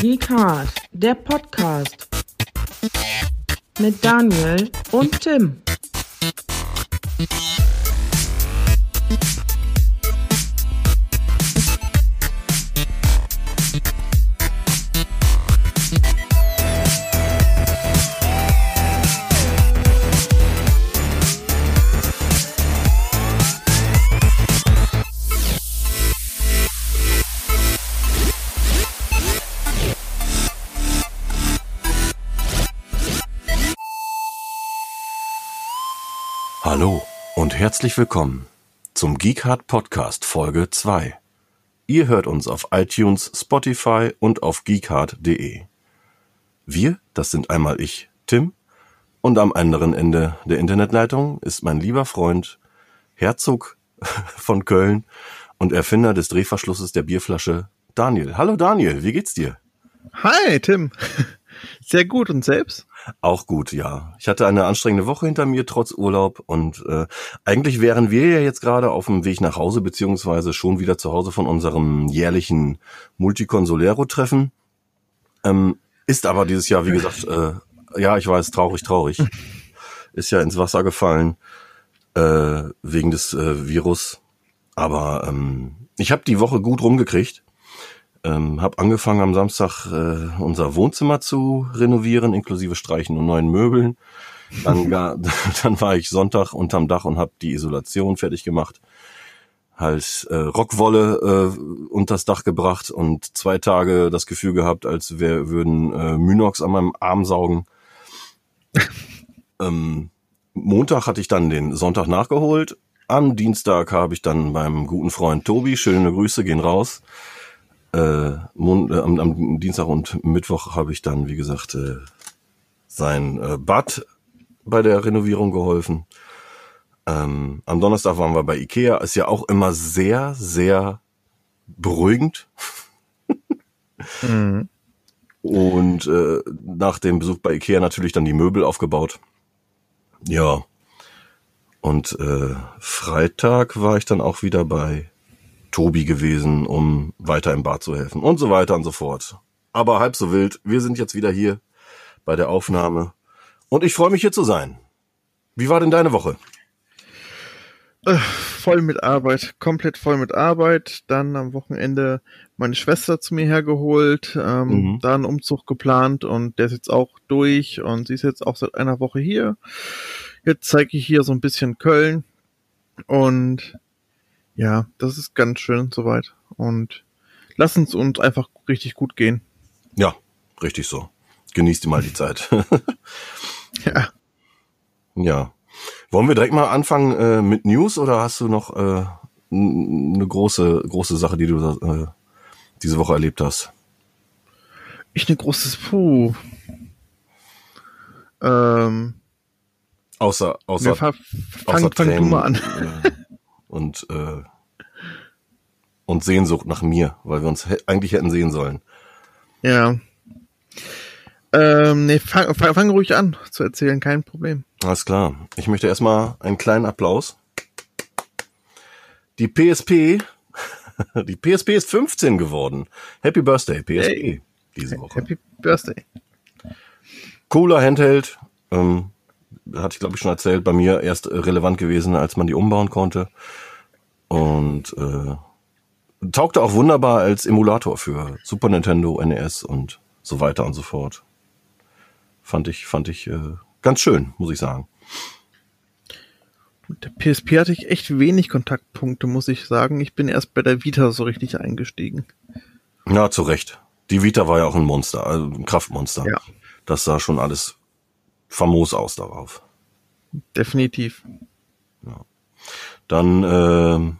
Geek Hard, der Podcast mit Daniel und Tim. Herzlich willkommen zum Geekhard Podcast Folge 2. Ihr hört uns auf iTunes, Spotify und auf geekhard.de. Wir, das sind einmal ich, Tim, und am anderen Ende der Internetleitung ist mein lieber Freund Herzog von Köln und Erfinder des Drehverschlusses der Bierflasche Daniel. Hallo Daniel, wie geht's dir? Hi, Tim. Sehr gut und selbst? Auch gut, ja. Ich hatte eine anstrengende Woche hinter mir, trotz Urlaub. Und äh, eigentlich wären wir ja jetzt gerade auf dem Weg nach Hause, beziehungsweise schon wieder zu Hause von unserem jährlichen Multiconsolero-Treffen. Ähm, ist aber dieses Jahr, wie gesagt, äh, ja, ich weiß, traurig, traurig. Ist ja ins Wasser gefallen äh, wegen des äh, Virus. Aber ähm, ich habe die Woche gut rumgekriegt. Ähm, habe angefangen am Samstag äh, unser Wohnzimmer zu renovieren, inklusive Streichen und neuen Möbeln. Dann, gar, dann war ich Sonntag unterm Dach und habe die Isolation fertig gemacht. Halt äh, Rockwolle äh, unters Dach gebracht und zwei Tage das Gefühl gehabt, als wir würden äh, Mynox an meinem Arm saugen. ähm, Montag hatte ich dann den Sonntag nachgeholt. Am Dienstag habe ich dann beim guten Freund Tobi, schöne Grüße gehen raus, äh, Mon äh, am, am Dienstag und Mittwoch habe ich dann, wie gesagt, äh, sein äh, Bad bei der Renovierung geholfen. Ähm, am Donnerstag waren wir bei Ikea. Ist ja auch immer sehr, sehr beruhigend. Mhm. Und äh, nach dem Besuch bei Ikea natürlich dann die Möbel aufgebaut. Ja. Und äh, Freitag war ich dann auch wieder bei Tobi gewesen, um weiter im Bad zu helfen und so weiter und so fort. Aber halb so wild. Wir sind jetzt wieder hier bei der Aufnahme und ich freue mich hier zu sein. Wie war denn deine Woche? Äh, voll mit Arbeit, komplett voll mit Arbeit. Dann am Wochenende meine Schwester zu mir hergeholt, ähm, Mhm. da einen Umzug geplant und der ist jetzt auch durch und sie ist jetzt auch seit einer Woche hier. Jetzt zeige ich hier so ein bisschen Köln und ja, das ist ganz schön soweit und lass uns uns einfach richtig gut gehen. Ja, richtig so. Genießt mal die Zeit. Ja, ja. Wollen wir direkt mal anfangen äh, mit News oder hast du noch äh, eine große große Sache, die du äh, diese Woche erlebt hast? ich ne großes Puh. Ähm, Außer außer ja, fang, außer fang, fang du mal an. Und äh, und Sehnsucht nach mir, weil wir uns eigentlich hätten sehen sollen. Ja. Ähm, nee, fang, fang, fang ruhig an zu erzählen, kein Problem. Alles klar. Ich möchte erstmal einen kleinen Applaus. Die PSP, die PSP ist 15 geworden. Happy Birthday, PSP, Hey. diese Woche. Happy Birthday. Cooler Handheld. Ähm, hatte ich glaube ich schon erzählt, bei mir erst äh, relevant gewesen, als man die umbauen konnte. Und äh, taugte auch wunderbar als Emulator für Super Nintendo, NES und so weiter und so fort. Fand ich, fand ich äh, ganz schön, muss ich sagen. Mit der PSP hatte ich echt wenig Kontaktpunkte, muss ich sagen. Ich bin erst bei der Vita so richtig eingestiegen. Ja, zu Recht. Die Vita war ja auch ein Monster, also ein Kraftmonster. Ja. Das sah schon alles famos aus darauf. Definitiv. Dann ähm,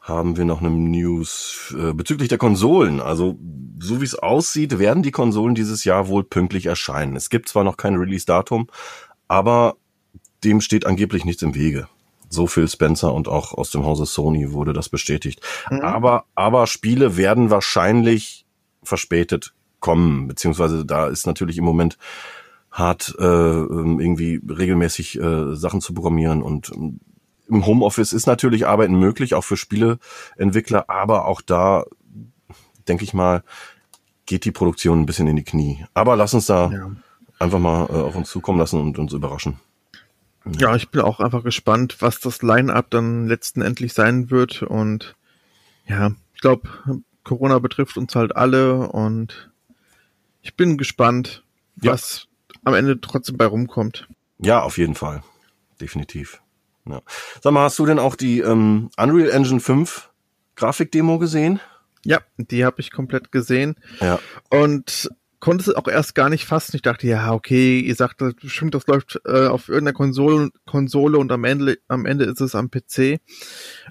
haben wir noch eine News äh, bezüglich der Konsolen. Also so wie es aussieht, werden die Konsolen dieses Jahr wohl pünktlich erscheinen. Es gibt zwar noch kein Release-Datum, aber dem steht angeblich nichts im Wege. So Phil Spencer und auch aus dem Hause Sony wurde das bestätigt. Aber, aber Spiele werden wahrscheinlich verspätet kommen, beziehungsweise da ist natürlich im Moment hart äh, irgendwie regelmäßig äh, Sachen zu programmieren und ähm, im Homeoffice ist natürlich Arbeiten möglich, auch für Spieleentwickler, aber auch da, denke ich mal, geht die Produktion ein bisschen in die Knie. Aber lass uns da ja. einfach mal äh, auf uns zukommen lassen und uns überraschen. Ja, ich bin auch einfach gespannt, was das Line-up dann letztendlich sein wird. Und ja, ich glaube, Corona betrifft uns halt alle und ich bin gespannt, was ja. Am Ende trotzdem bei rumkommt. Ja, auf jeden Fall. Definitiv. Ja. Sag mal, hast du denn auch die ähm, Unreal Engine 5 Grafikdemo gesehen? Ja, die habe ich komplett gesehen. Ja. Und konnte es auch erst gar nicht fassen. Ich dachte, ja, okay, ihr sagt das bestimmt, das läuft äh, auf irgendeiner Konsole, Konsole und am Ende, am Ende ist es am PC.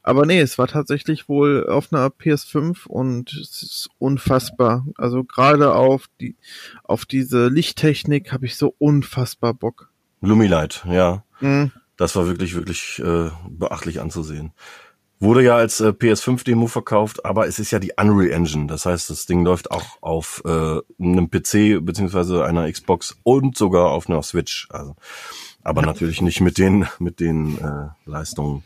Aber nee, es war tatsächlich wohl auf einer PS5 und es ist unfassbar. Also gerade auf die, auf diese Lichttechnik habe ich so unfassbar Bock. Lumilight, ja. Mhm. Das war wirklich, wirklich äh, beachtlich anzusehen. Wurde ja als äh, PS5-Demo verkauft, aber es ist ja die Unreal Engine. Das heißt, das Ding läuft auch auf äh, einem PC beziehungsweise einer Xbox und sogar auf einer Switch. Also, aber natürlich nicht mit den mit den äh, Leistungen.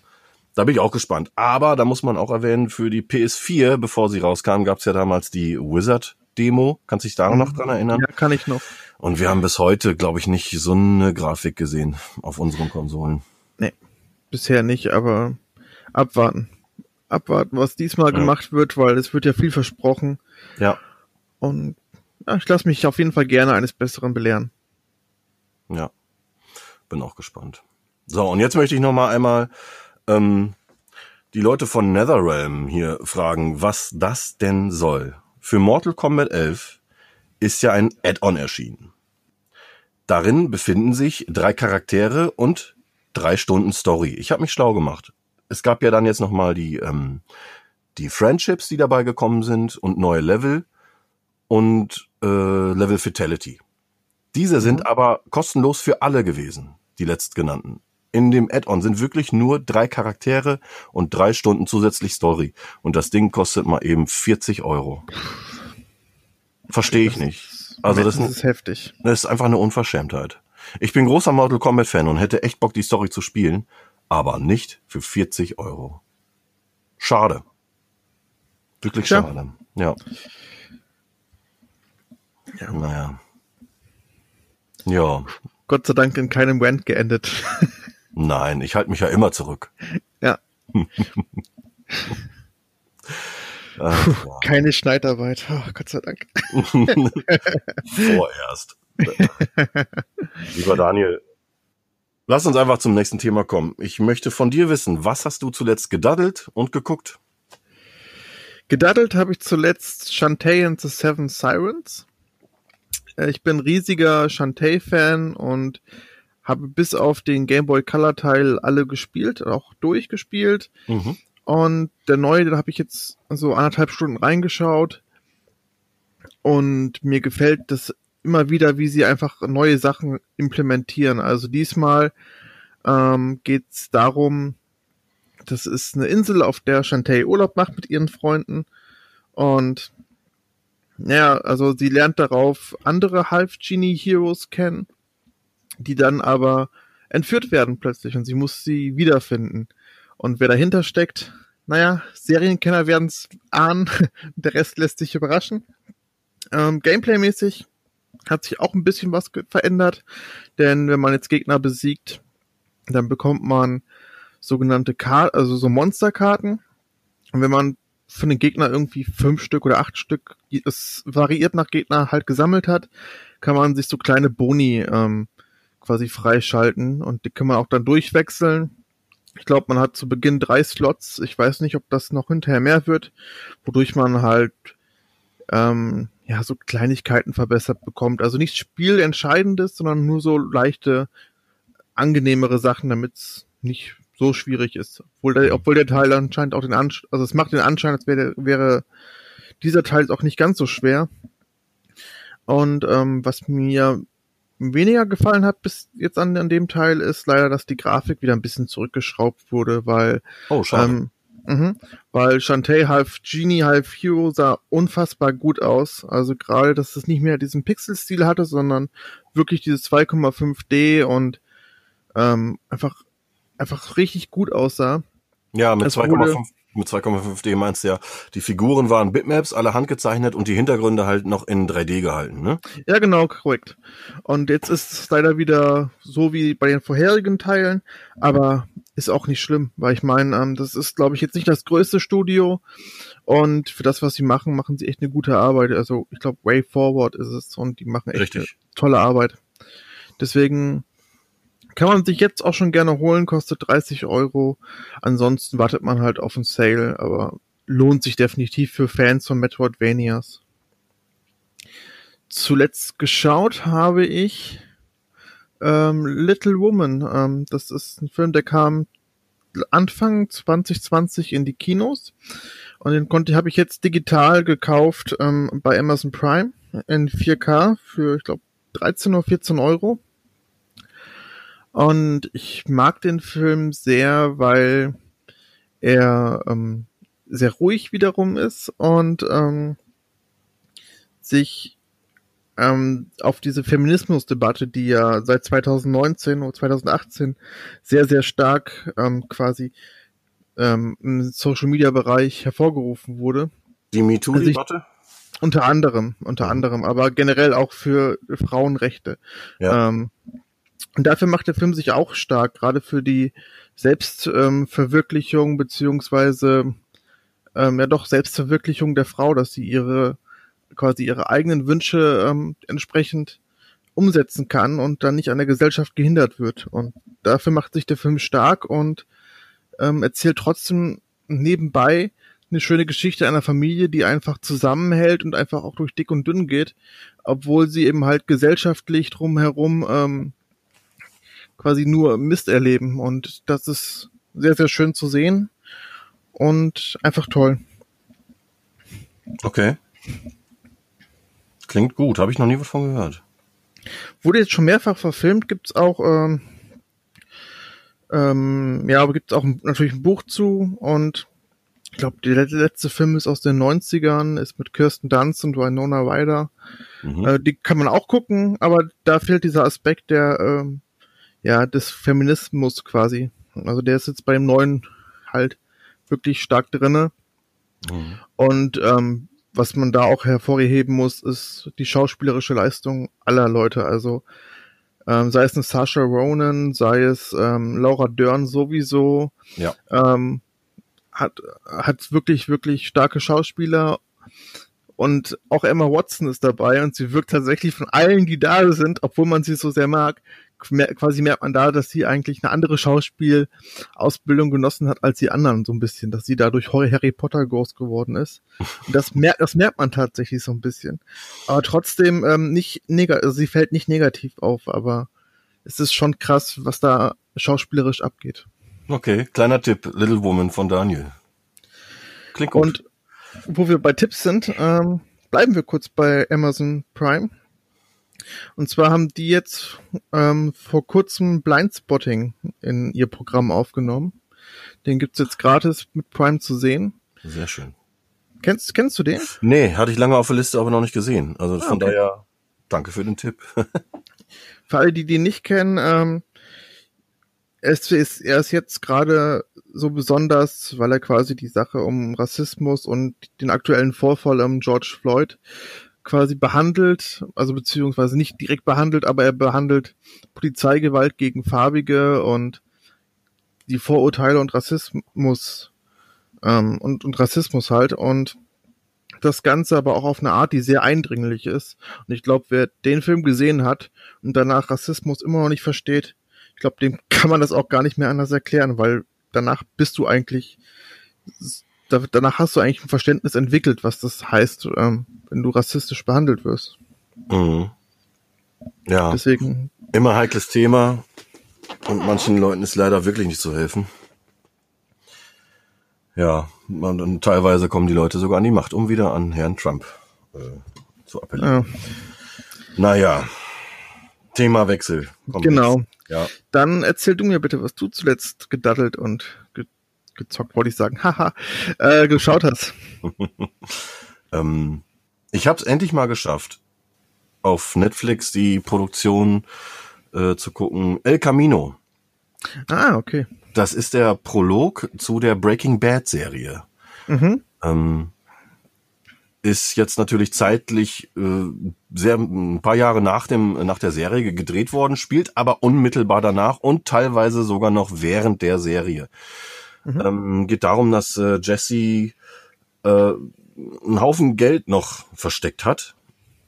Da bin ich auch gespannt. Aber da muss man auch erwähnen, für die PS4, bevor sie rauskam, gab es ja damals die Wizard-Demo. Kannst du dich da noch dran erinnern? Ja, kann ich noch. Und wir haben bis heute, glaube ich, nicht so eine Grafik gesehen auf unseren Konsolen. Nee, bisher nicht, aber abwarten. Abwarten, was diesmal ja. gemacht wird, weil es wird ja viel versprochen. Ja. Und ja, ich lasse mich auf jeden Fall gerne eines Besseren belehren. Ja. Bin auch gespannt. So, und jetzt möchte ich noch mal einmal ähm, die Leute von NetherRealm hier fragen, was das denn soll. Für Mortal Kombat 11 ist ja ein Add-on erschienen. Darin befinden sich drei Charaktere und drei Stunden Story. Ich habe mich schlau gemacht es gab ja dann jetzt nochmal die, ähm, die Friendships, die dabei gekommen sind und neue Level und äh, Level Fatality. Diese sind mhm. aber kostenlos für alle gewesen, die letztgenannten. In dem Add-on sind wirklich nur drei Charaktere und drei Stunden zusätzlich Story. Und das Ding kostet mal eben 40 Euro. Verstehe ich nicht. Also das, das ist heftig. Das ist einfach eine Unverschämtheit. Ich bin großer Mortal Kombat Fan und hätte echt Bock, die Story zu spielen aber nicht für 40 Euro. Schade. Wirklich schade. Ja. ja. Naja. Ja. Gott sei Dank in keinem Rant geendet. Nein, ich halte mich ja immer zurück. Ja. Ach, ja. Keine Schneidarbeit. Oh, Gott sei Dank. Vorerst. Lieber Daniel, Lass uns einfach zum nächsten Thema kommen. Ich möchte von dir wissen, was hast du zuletzt gedaddelt und geguckt? Gedaddelt habe ich zuletzt Shantae and the Seven Sirens. Äh, ich bin riesiger Shantae-Fan und habe bis auf den Game Boy Color Teil alle gespielt, auch durchgespielt. Mhm. Und der neue, den habe ich jetzt so anderthalb Stunden reingeschaut. Und mir gefällt das immer wieder, wie sie einfach neue Sachen implementieren. Also diesmal ähm, geht es darum, das ist eine Insel, auf der Shantae Urlaub macht mit ihren Freunden. Und ja, also sie lernt darauf andere Half-Genie-Heroes kennen, die dann aber entführt werden plötzlich und sie muss sie wiederfinden. Und wer dahinter steckt, naja, Serienkenner werden es ahnen, der Rest lässt sich überraschen. Ähm, Gameplay-mäßig hat sich auch ein bisschen was verändert, denn wenn man jetzt Gegner besiegt, dann bekommt man sogenannte Karten, also so Monsterkarten. Und wenn man von den Gegnern irgendwie fünf Stück oder acht Stück, es variiert nach Gegner halt gesammelt hat, kann man sich so kleine Boni ähm, quasi freischalten und die kann man auch dann durchwechseln. Ich glaube, man hat zu Beginn drei Slots. Ich weiß nicht, ob das noch hinterher mehr wird, wodurch man halt ähm, ja, so Kleinigkeiten verbessert bekommt. Also nichts Spielentscheidendes, sondern nur so leichte, angenehmere Sachen, damit es nicht so schwierig ist. Obwohl der, obwohl der Teil anscheinend auch den Anschein, also es macht den Anschein, als wäre, wäre dieser Teil auch nicht ganz so schwer. Und ähm, was mir weniger gefallen hat bis jetzt an, an dem Teil ist leider, dass die Grafik wieder ein bisschen zurückgeschraubt wurde, weil oh. Ähm, Mhm, weil Shantae half Genie, half Hero sah unfassbar gut aus. Also gerade, dass es nicht mehr diesen Pixel-Stil hatte, sondern wirklich dieses 2,5D und ähm, einfach einfach richtig gut aussah. Ja, mit Es wurde- 2,5 mit 2,5D meinst du ja, die Figuren waren Bitmaps, alle handgezeichnet und die Hintergründe halt noch in 3D gehalten, ne? Ja, genau, korrekt. Und jetzt ist es leider wieder so wie bei den vorherigen Teilen, aber ist auch nicht schlimm, weil ich meine, ähm, das ist, glaube ich, jetzt nicht das größte Studio und für das, was sie machen, machen sie echt eine gute Arbeit. Also ich glaube, Way Forward ist es und die machen echt Richtig. tolle Arbeit. Deswegen kann man sich jetzt auch schon gerne holen, kostet 30 Euro. Ansonsten wartet man halt auf einen Sale, aber lohnt sich definitiv für Fans von Metroidvanias. Zuletzt geschaut habe ich ähm, Little Woman. Ähm, das ist ein Film, der kam Anfang 2020 in die Kinos und den konnte habe ich jetzt digital gekauft ähm, bei Amazon Prime in 4K für ich glaube 13 oder 14 Euro. Und ich mag den Film sehr, weil er ähm, sehr ruhig wiederum ist und ähm, sich ähm, auf diese Feminismusdebatte, die ja seit 2019 oder 2018 sehr, sehr stark ähm, quasi ähm, im Social-Media-Bereich hervorgerufen wurde. Die MeToo-Debatte? Unter anderem, unter anderem, aber generell auch für Frauenrechte. Ja. Ähm, und dafür macht der Film sich auch stark, gerade für die Selbstverwirklichung ähm, beziehungsweise ähm, ja doch Selbstverwirklichung der Frau, dass sie ihre quasi ihre eigenen Wünsche ähm, entsprechend umsetzen kann und dann nicht an der Gesellschaft gehindert wird. Und dafür macht sich der Film stark und ähm, erzählt trotzdem nebenbei eine schöne Geschichte einer Familie, die einfach zusammenhält und einfach auch durch dick und dünn geht, obwohl sie eben halt gesellschaftlich drumherum ähm, quasi nur Mist erleben. Und das ist sehr, sehr schön zu sehen und einfach toll. Okay. Klingt gut, habe ich noch nie was von gehört. Wurde jetzt schon mehrfach verfilmt, gibt's auch, ähm, ähm, ja, aber gibt's auch natürlich ein Buch zu und ich glaube, der letzte- letzte Film ist aus den 90ern, ist mit Kirsten Dunst und Winona Ryder. Mhm. Äh, die kann man auch gucken, aber da fehlt dieser Aspekt der, ähm, ja, des Feminismus quasi. Also der ist jetzt bei dem neuen halt wirklich stark drinne. Mhm. Und ähm, was man da auch hervorheben muss, ist die schauspielerische Leistung aller Leute. Also ähm, sei es eine Sasha Ronan, sei es ähm, Laura Dern sowieso, Ja. ähm, hat hat wirklich wirklich starke Schauspieler und auch Emma Watson ist dabei und sie wirkt tatsächlich von allen, die da sind, obwohl man sie so sehr mag, quasi merkt man da, dass sie eigentlich eine andere Schauspielausbildung genossen hat als die anderen so ein bisschen, dass sie dadurch Harry Potter groß geworden ist. Und das merkt, das merkt man tatsächlich so ein bisschen. Aber trotzdem ähm, nicht negativ, also sie fällt nicht negativ auf, aber es ist schon krass, was da schauspielerisch abgeht. Okay, kleiner Tipp, Little Woman von Daniel. Klingt gut. Und wo wir bei Tipps sind, ähm, bleiben wir kurz bei Amazon Prime. Und zwar haben die jetzt ähm, vor kurzem Blindspotting in ihr Programm aufgenommen. Den gibt's jetzt gratis mit Prime zu sehen. Sehr schön. Kennst, kennst du den? Nee, hatte ich lange auf der Liste, aber noch nicht gesehen. Also von okay. daher, danke für den Tipp. Für alle, die den nicht kennen, ähm, es ist, er ist jetzt gerade so besonders, weil er quasi die Sache um Rassismus und den aktuellen Vorfall um George Floyd quasi behandelt, also beziehungsweise nicht direkt behandelt, aber er behandelt Polizeigewalt gegen Farbige und die Vorurteile und Rassismus ähm, und, und Rassismus halt und das Ganze aber auch auf eine Art, die sehr eindringlich ist. Und ich glaube, wer den Film gesehen hat und danach Rassismus immer noch nicht versteht, ich glaube, dem kann man das auch gar nicht mehr anders erklären, weil danach bist du eigentlich, da- danach hast du eigentlich ein Verständnis entwickelt, was das heißt, ähm, wenn du rassistisch behandelt wirst. Mhm. Ja, Deswegen, immer heikles Thema und manchen Leuten ist leider wirklich nicht zu helfen. Ja, und, und teilweise kommen die Leute sogar an die Macht, um wieder an Herrn Trump äh, zu appellieren. äh, Naja, Themawechsel. Komm genau. jetzt. Ja, Dann erzähl du mir bitte, was du zuletzt gedaddelt und gezockt, wollte ich sagen, haha, äh, geschaut hast. ähm, ich habe es endlich mal geschafft, auf Netflix die Produktion äh, zu gucken. El Camino. Ah, okay. Das ist der Prolog zu der Breaking Bad Serie. Mhm. Ähm, ist jetzt natürlich zeitlich äh, sehr ein paar Jahre nach dem nach der Serie gedreht worden, spielt aber unmittelbar danach und teilweise sogar noch während der Serie. Mhm. Ähm, geht darum, dass äh, Jesse äh, einen Haufen Geld noch versteckt hat,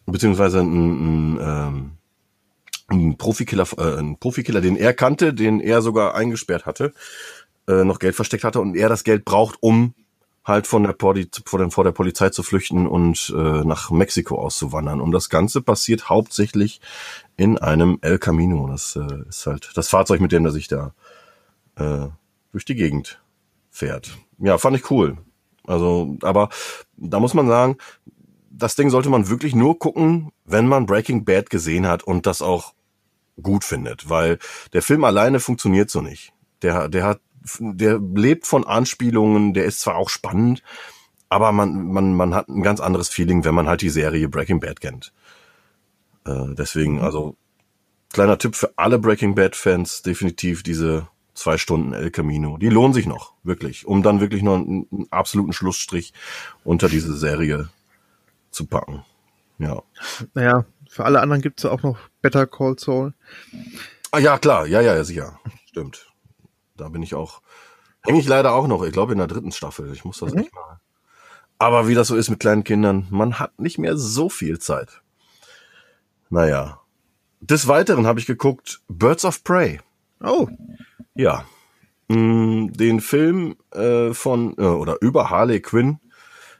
beziehungsweise ein, ein, ähm, ein Profikiller, äh, ein Profikiller, den er kannte, den er sogar eingesperrt hatte, äh, noch Geld versteckt hatte und er das Geld braucht, um halt von der, Poli vor, der, vor der Polizei zu flüchten und äh, nach Mexiko auszuwandern. Und das Ganze passiert hauptsächlich in einem El Camino. Das äh, ist halt das Fahrzeug, mit dem er sich da äh, durch die Gegend fährt. Ja, fand ich cool. Also, aber da muss man sagen, das Ding sollte man wirklich nur gucken, wenn man Breaking Bad gesehen hat und das auch gut findet, weil der Film alleine funktioniert so nicht. Der, der hat der lebt von Anspielungen, der ist zwar auch spannend, aber man, man, man hat ein ganz anderes Feeling, wenn man halt die Serie Breaking Bad kennt. Äh, deswegen, also, kleiner Tipp für alle Breaking Bad-Fans, definitiv diese zwei Stunden El Camino. Die lohnen sich noch, wirklich, um dann wirklich noch einen, einen absoluten Schlussstrich unter diese Serie zu packen. Ja. Naja, für alle anderen gibt's ja auch noch Better Call Saul. Ah ja, klar, ja, ja, ja, sicher. Stimmt. Da bin ich auch. Hänge ich leider auch noch, ich glaube in der dritten Staffel. Ich muss das Mhm. nicht mal. Aber wie das so ist mit kleinen Kindern, man hat nicht mehr so viel Zeit. Naja. Des Weiteren habe ich geguckt Birds of Prey. Oh, Ja. Mm, Den Film äh, von äh, oder über Harley Quinn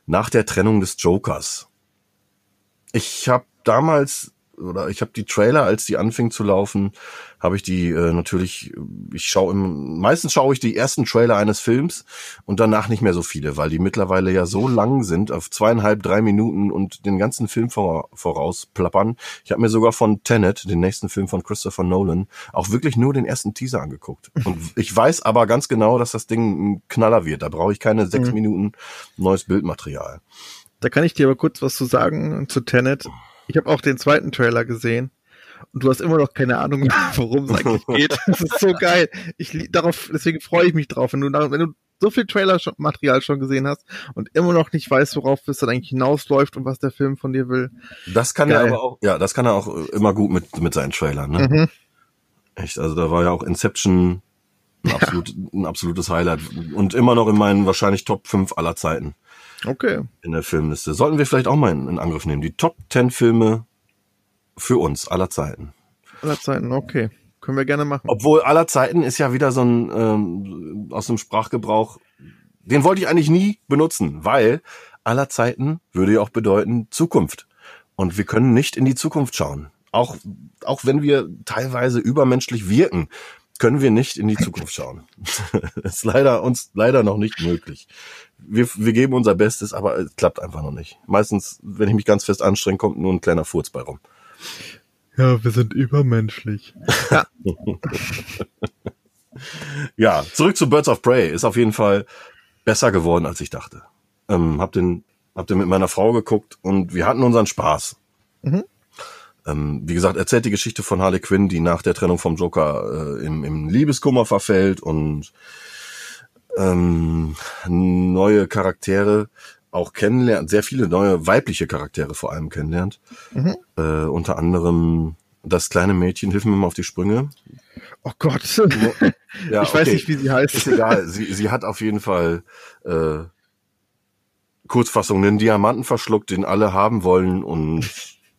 nach der Trennung des Jokers. Ich habe damals oder ich habe die Trailer, als die anfingen zu laufen, habe ich die äh, natürlich, ich schaue im, meistens schaue ich die ersten Trailer eines Films und danach nicht mehr so viele, weil die mittlerweile ja so lang sind, auf zweieinhalb, drei Minuten und den ganzen Film vor, vorausplappern. Ich habe mir sogar von Tenet, den nächsten Film von Christopher Nolan, auch wirklich nur den ersten Teaser angeguckt. Und ich weiß aber ganz genau, dass das Ding ein Knaller wird. Da brauche ich keine sechs Mhm. Minuten neues Bildmaterial. da kann ich dir aber kurz was zu sagen zu Tenet. Ich habe auch den zweiten Trailer gesehen und du hast immer noch keine Ahnung, worum es eigentlich geht. Das ist so geil. Ich darauf, deswegen freue ich mich drauf, wenn du, wenn du so viel Trailer-Material schon gesehen hast und immer noch nicht weißt, worauf es dann eigentlich hinausläuft und was der Film von dir will. Das kann er Geil. aber auch, ja, das kann er auch immer gut mit, mit seinen Trailern, ne? Mhm. Echt, also da war ja auch Inception ein, absolut, ein absolutes Highlight und immer noch in meinen wahrscheinlich Top 5 aller Zeiten Okay. in der Filmliste. Sollten wir vielleicht auch mal in, in Angriff nehmen. Die Top 10 Filme für uns aller Zeiten. Aller Zeiten, okay. Können wir gerne machen. Obwohl aller Zeiten ist ja wieder so ein ähm, aus dem Sprachgebrauch, den wollte ich eigentlich nie benutzen, weil aller Zeiten würde ja auch bedeuten Zukunft. Und wir können nicht in die Zukunft schauen. Auch, auch wenn wir teilweise übermenschlich wirken, können wir nicht in die Zukunft schauen. ist leider uns leider noch nicht möglich. Wir, wir geben unser Bestes, aber es klappt einfach noch nicht. Meistens, wenn ich mich ganz fest anstrenge, kommt nur ein kleiner Furz bei rum. Ja, wir sind übermenschlich. Ja, zurück zu Birds of Prey. Ist auf jeden Fall besser geworden, als ich dachte. Ähm, hab den, hab den mit meiner Frau geguckt und wir hatten unseren Spaß. Mhm. Ähm, wie gesagt, erzählt die Geschichte von Harley Quinn, die nach der Trennung vom Joker äh, im, im Liebeskummer verfällt und ähm, neue Charaktere auch kennenlernt, sehr viele neue weibliche Charaktere vor allem kennenlernt. Mhm. Äh, unter anderem das kleine Mädchen, hilf mir mal auf die Sprünge. Oh Gott. Ja, ich weiß okay. nicht, wie sie heißt. Ist egal. Sie, sie hat auf jeden Fall äh, Kurzfassung einen Diamanten verschluckt, den alle haben wollen und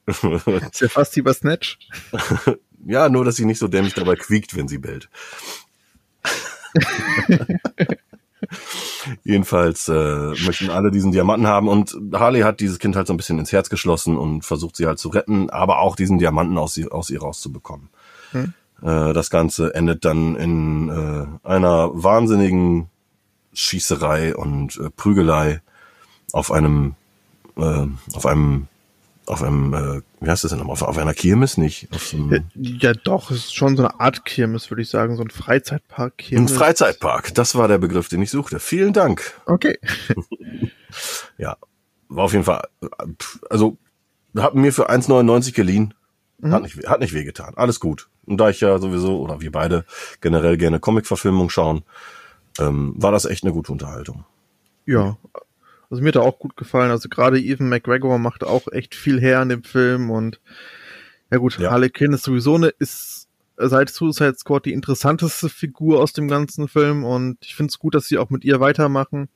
Ist ja fast wie bei Snatch. ja, nur dass sie nicht so dämlich dabei quiekt, wenn sie bellt. Jedenfalls äh, möchten alle diesen Diamanten haben und Harley hat dieses Kind halt so ein bisschen ins Herz geschlossen und versucht sie halt zu retten, aber auch diesen Diamanten aus, sie, aus ihr rauszubekommen. Hm. Äh, das Ganze endet dann in äh, einer wahnsinnigen Schießerei und äh, Prügelei auf einem äh, auf einem auf einem äh, wie heißt das denn nochmal? auf, auf einer Kirmes nicht so einem, Ja, doch, es ist schon so eine Art Kirmes, würde ich sagen, so ein Freizeitpark ein Kirmes. Freizeitpark das war der Begriff den ich suchte vielen Dank Okay. ja war auf jeden Fall äh, also haben mir für 1,99 geliehen Mhm. Hat nicht, hat nicht wehgetan. Alles gut. Und da ich ja sowieso, oder wir beide generell gerne Comic-Verfilmung schauen, ähm, war das echt eine gute Unterhaltung. Ja, also mir hat er auch gut gefallen. Also gerade Evan McGregor macht auch echt viel her in dem Film und ja gut, ja. Harley Quinn ist sowieso eine, ist seit Suicide Squad die interessanteste Figur aus dem ganzen Film und ich finde es gut, dass sie auch mit ihr weitermachen.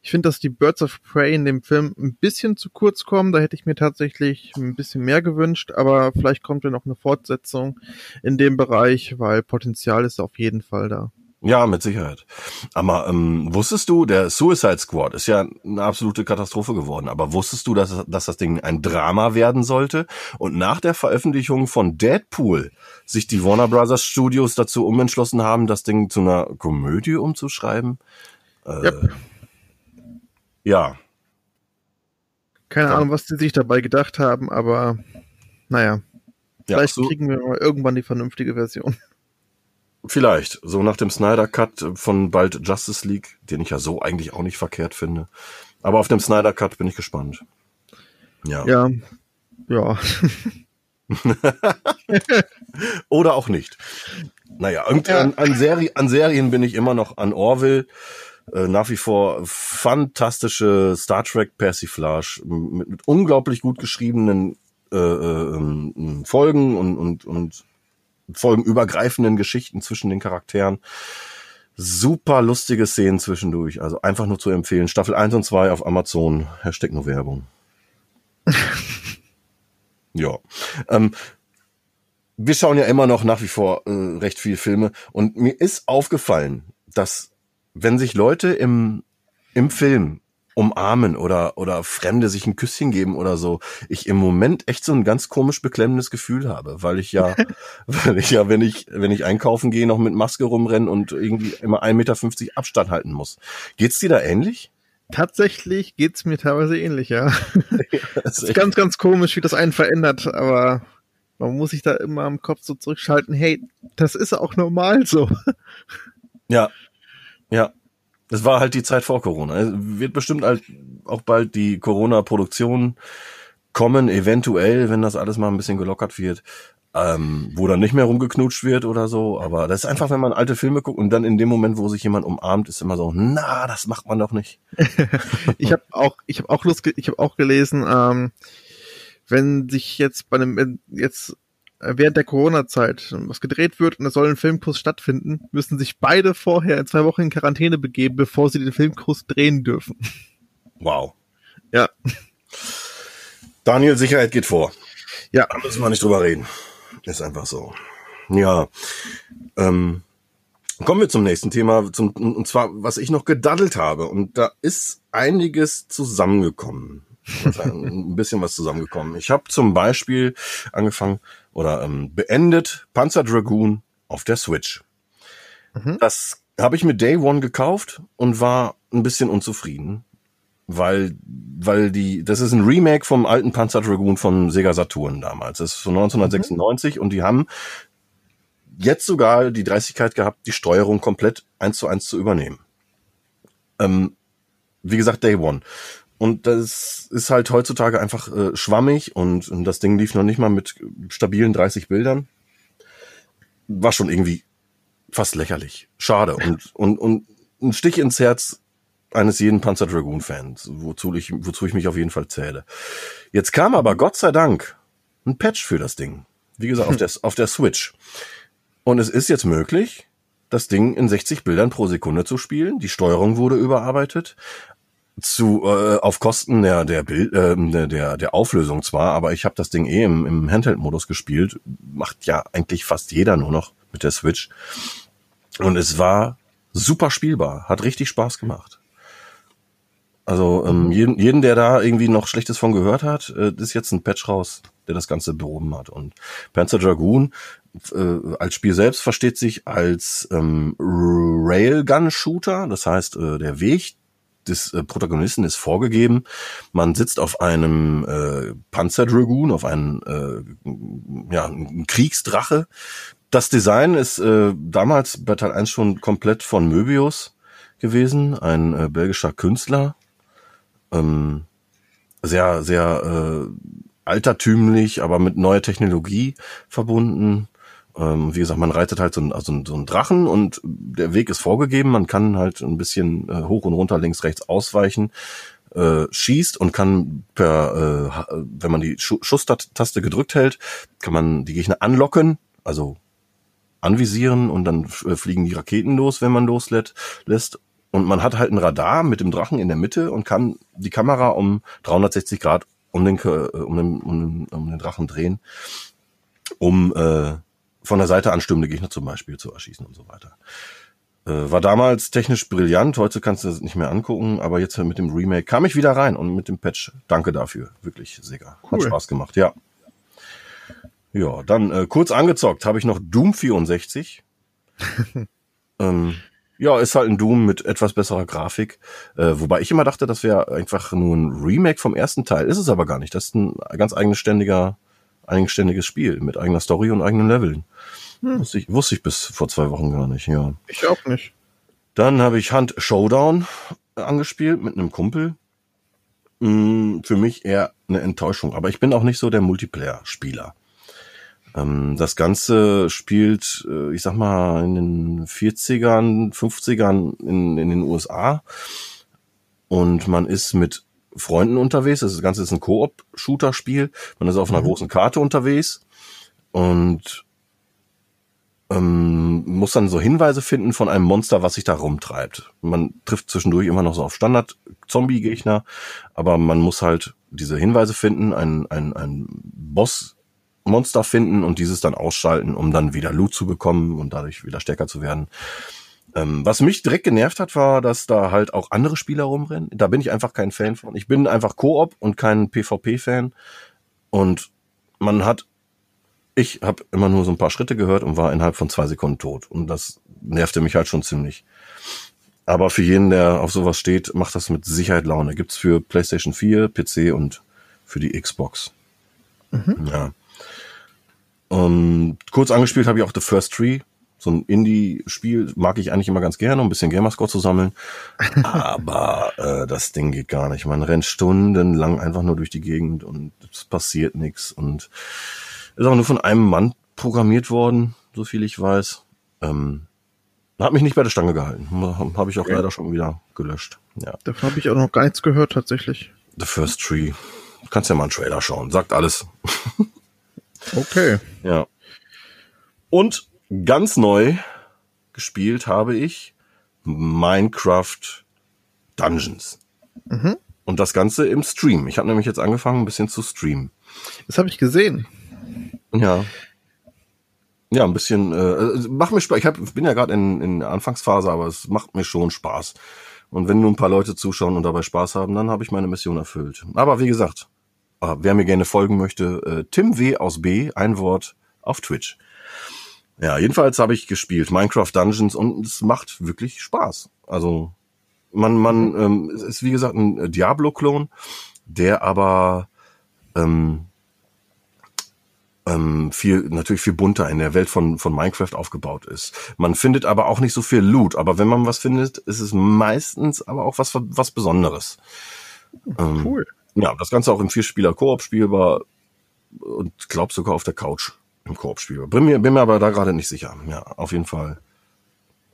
Ich finde, dass die Birds of Prey in dem Film ein bisschen zu kurz kommen. Da hätte ich mir tatsächlich ein bisschen mehr gewünscht, aber vielleicht kommt ja noch eine Fortsetzung in dem Bereich, weil Potenzial ist auf jeden Fall da. Ja, mit Sicherheit. Aber ähm, wusstest du, der Suicide Squad ist ja eine absolute Katastrophe geworden, aber wusstest du, dass, dass das Ding ein Drama werden sollte? Und nach der Veröffentlichung von Deadpool sich die Warner Brothers Studios dazu umentschlossen haben, das Ding zu einer Komödie umzuschreiben? Äh, yep. Ja. Keine ja. Ahnung, was die sich dabei gedacht haben, aber naja. Vielleicht ja, so kriegen wir mal irgendwann die vernünftige Version. Vielleicht, so nach dem Snyder Cut von bald Justice League, den ich ja so eigentlich auch nicht verkehrt finde. Aber auf dem Snyder Cut bin ich gespannt. Ja. Ja. Ja. Oder auch nicht. Naja, an, an, Serie, an Serien bin ich immer noch an Orville. Äh, nach wie vor fantastische Star Trek Persiflage mit, mit unglaublich gut geschriebenen äh, äh, ähm, Folgen und, und, und folgenübergreifenden Geschichten zwischen den Charakteren. Super lustige Szenen zwischendurch. Also einfach nur zu empfehlen. Staffel 1 und 2 auf Amazon. Hashtag nur Werbung. ja. Ähm, wir schauen ja immer noch nach wie vor äh, recht viel Filme. Und mir ist aufgefallen, dass wenn sich Leute im, im Film umarmen oder, oder Fremde sich ein Küsschen geben oder so, ich im Moment echt so ein ganz komisch beklemmendes Gefühl habe, weil ich ja, weil ich ja, wenn ich, wenn ich einkaufen gehe, noch mit Maske rumrenne und irgendwie immer 1,50 Meter Abstand halten muss. Geht's dir da ähnlich? Tatsächlich geht's mir teilweise ähnlich, ja. ja das ist ganz, ganz komisch, wie das einen verändert, aber man muss sich da immer am Kopf so zurückschalten, hey, das ist auch normal so. Ja, ja, es war halt die Zeit vor Corona. Es wird bestimmt halt auch bald die Corona-Produktion kommen, eventuell, wenn das alles mal ein bisschen gelockert wird, ähm, wo dann nicht mehr rumgeknutscht wird oder so. Aber das ist einfach, wenn man alte Filme guckt und dann in dem Moment, wo sich jemand umarmt, ist immer so, na, das macht man doch nicht. ich habe auch, ich habe auch Lust, ich habe auch gelesen, ähm, wenn sich jetzt bei einem jetzt während der Corona-Zeit was gedreht wird und es soll ein Filmkurs stattfinden, müssen sich beide vorher in zwei Wochen in Quarantäne begeben, bevor sie den Filmkurs drehen dürfen. Wow. Ja. Daniel, Sicherheit geht vor. Ja. Da müssen wir nicht drüber reden. Ist einfach so. Ja. Ähm, kommen wir zum nächsten Thema, zum, und zwar, was ich noch gedaddelt habe. Und da ist einiges zusammengekommen. ein bisschen was zusammengekommen. Ich habe zum Beispiel angefangen, oder ähm, beendet Panzer Dragoon auf der Switch. Mhm. Das habe ich mit Day One gekauft und war ein bisschen unzufrieden, weil weil die das ist ein Remake vom alten Panzer Dragoon von Sega Saturn damals. Das ist von 1996 mhm. und die haben jetzt sogar die Dreistigkeit gehabt, die Steuerung komplett eins zu eins zu übernehmen. Ähm, wie gesagt, Day One. Und das ist halt heutzutage einfach äh, schwammig und, und das Ding lief noch nicht mal mit stabilen 30 Bildern. War schon irgendwie fast lächerlich. Schade. Und, und, und ein Stich ins Herz eines jeden Panzer Dragoon Fans, wozu ich, wozu ich mich auf jeden Fall zähle. Jetzt kam aber Gott sei Dank ein Patch für das Ding. Wie gesagt, auf der, auf der Switch. Und es ist jetzt möglich, das Ding in 60 Bildern pro Sekunde zu spielen. Die Steuerung wurde überarbeitet zu äh, auf Kosten der der Bild äh, der der Auflösung zwar, aber ich habe das Ding eh im, im Handheld-Modus gespielt. Macht ja eigentlich fast jeder nur noch mit der Switch. Und es war super spielbar, hat richtig Spaß gemacht. Also ähm, jeden, jeden, der da irgendwie noch Schlechtes von gehört hat, äh, ist jetzt ein Patch raus, der das Ganze behoben hat. Und Panzer Dragoon äh, als Spiel selbst versteht sich als ähm, Railgun-Shooter, das heißt, äh, der Weg, des äh, Protagonisten ist vorgegeben. Man sitzt auf einem äh, Panzerdragoon, auf einem äh, ja, Kriegsdrache. Das Design ist äh, damals bei Teil 1 schon komplett von Möbius gewesen, ein äh, belgischer Künstler. Ähm, sehr, sehr äh, altertümlich, aber mit neuer Technologie verbunden. Ähm, wie gesagt, man reitet halt so einen, also so einen Drachen und der Weg ist vorgegeben. Man kann halt ein bisschen äh, hoch und runter, links, rechts ausweichen, äh, schießt und kann per, äh, wenn man die Schusstaste gedrückt hält, kann man die Gegner anlocken, also anvisieren und dann äh, fliegen die Raketen los, wenn man loslässt. Und man hat halt ein Radar mit dem Drachen in der Mitte und kann die Kamera um 360 Grad um den, äh, um den, um den, um den Drachen drehen, um äh, von der Seite anstürmende Gegner zum Beispiel zu erschießen und so weiter. Äh, war damals technisch brillant, heute kannst du das nicht mehr angucken, aber jetzt mit dem Remake kam ich wieder rein und mit dem Patch. Danke dafür, wirklich, Sega. Cool. Hat Spaß gemacht, ja. Ja, dann äh, kurz angezockt habe ich noch Doom 64. ähm, ja, ist halt ein Doom mit etwas besserer Grafik. Äh, wobei ich immer dachte, das wäre einfach nur ein Remake vom ersten Teil. Ist es aber gar nicht. Das ist ein ganz eigenständiger, eigenständiges Spiel mit eigener Story und eigenen Leveln. Hm. Wusste, ich, wusste ich bis vor zwei Wochen gar nicht, ja. Ich auch nicht. Dann habe ich Hand Showdown angespielt mit einem Kumpel. Hm, für mich eher eine Enttäuschung. Aber ich bin auch nicht so der Multiplayer-Spieler. Ähm, das Ganze spielt, äh, ich sag mal, in den 40ern, 50ern in, in den USA. Und man ist mit Freunden unterwegs. Das Ganze ist ein Koop-Shooter-Spiel. Man ist auf einer mhm. großen Karte unterwegs und ähm, muss dann so Hinweise finden von einem Monster, was sich da rumtreibt. Man trifft zwischendurch immer noch so auf Standard-Zombie-Gegner, aber man muss halt diese Hinweise finden, ein, ein, ein Boss Monster finden und dieses dann ausschalten, um dann wieder Loot zu bekommen und dadurch wieder stärker zu werden. Ähm, was mich direkt genervt hat, war, dass da halt auch andere Spieler rumrennen. Da bin ich einfach kein Fan von. Ich bin einfach Koop und kein PvP-Fan. Und man hat, ich habe immer nur so ein paar Schritte gehört und war innerhalb von zwei Sekunden tot. Und das nervte mich halt schon ziemlich. Aber für jeden, der auf sowas steht, macht das mit Sicherheit Laune. Gibt's für PlayStation 4, PC und für die Xbox. Mhm. Ja. Ähm, kurz angespielt habe ich auch The First Tree. So ein Indie-Spiel mag ich eigentlich immer ganz gerne, um ein bisschen Gamerscore zu sammeln. Aber äh, das Ding geht gar nicht. Man rennt stundenlang einfach nur durch die Gegend und es passiert nichts. Und ist auch nur von einem Mann programmiert worden, so viel ich weiß. Ähm, hat mich nicht bei der Stange gehalten. Habe ich auch okay. leider schon wieder gelöscht. Ja. Davon habe ich auch noch gar nichts gehört, tatsächlich. The First Tree. Du kannst ja mal einen Trailer schauen. Sagt alles. Okay. Ja. Und ganz neu gespielt habe ich Minecraft Dungeons. Mhm. Und das Ganze im Stream. Ich habe nämlich jetzt angefangen, ein bisschen zu streamen. Das habe ich gesehen. Ja. Ja, ein bisschen, äh, macht mir Spaß. Ich hab, bin ja gerade in, in der Anfangsphase, aber es macht mir schon Spaß. Und wenn nur ein paar Leute zuschauen und dabei Spaß haben, dann habe ich meine Mission erfüllt. Aber wie gesagt, äh, wer mir gerne folgen möchte, äh, Tim W aus B, ein Wort auf Twitch. Ja, jedenfalls habe ich gespielt Minecraft Dungeons und es macht wirklich Spaß. Also man, man ähm, es ist wie gesagt ein Diablo-Klon, der aber ähm, ähm, viel natürlich viel bunter in der Welt von von Minecraft aufgebaut ist. Man findet aber auch nicht so viel Loot, aber wenn man was findet, ist es meistens aber auch was was Besonderes. Ähm, cool. Ja, das Ganze auch im Vierspieler-Koop spielbar und glaub sogar auf der Couch im Koop spielbar. Bin mir, bin mir aber da gerade nicht sicher. Ja, auf jeden Fall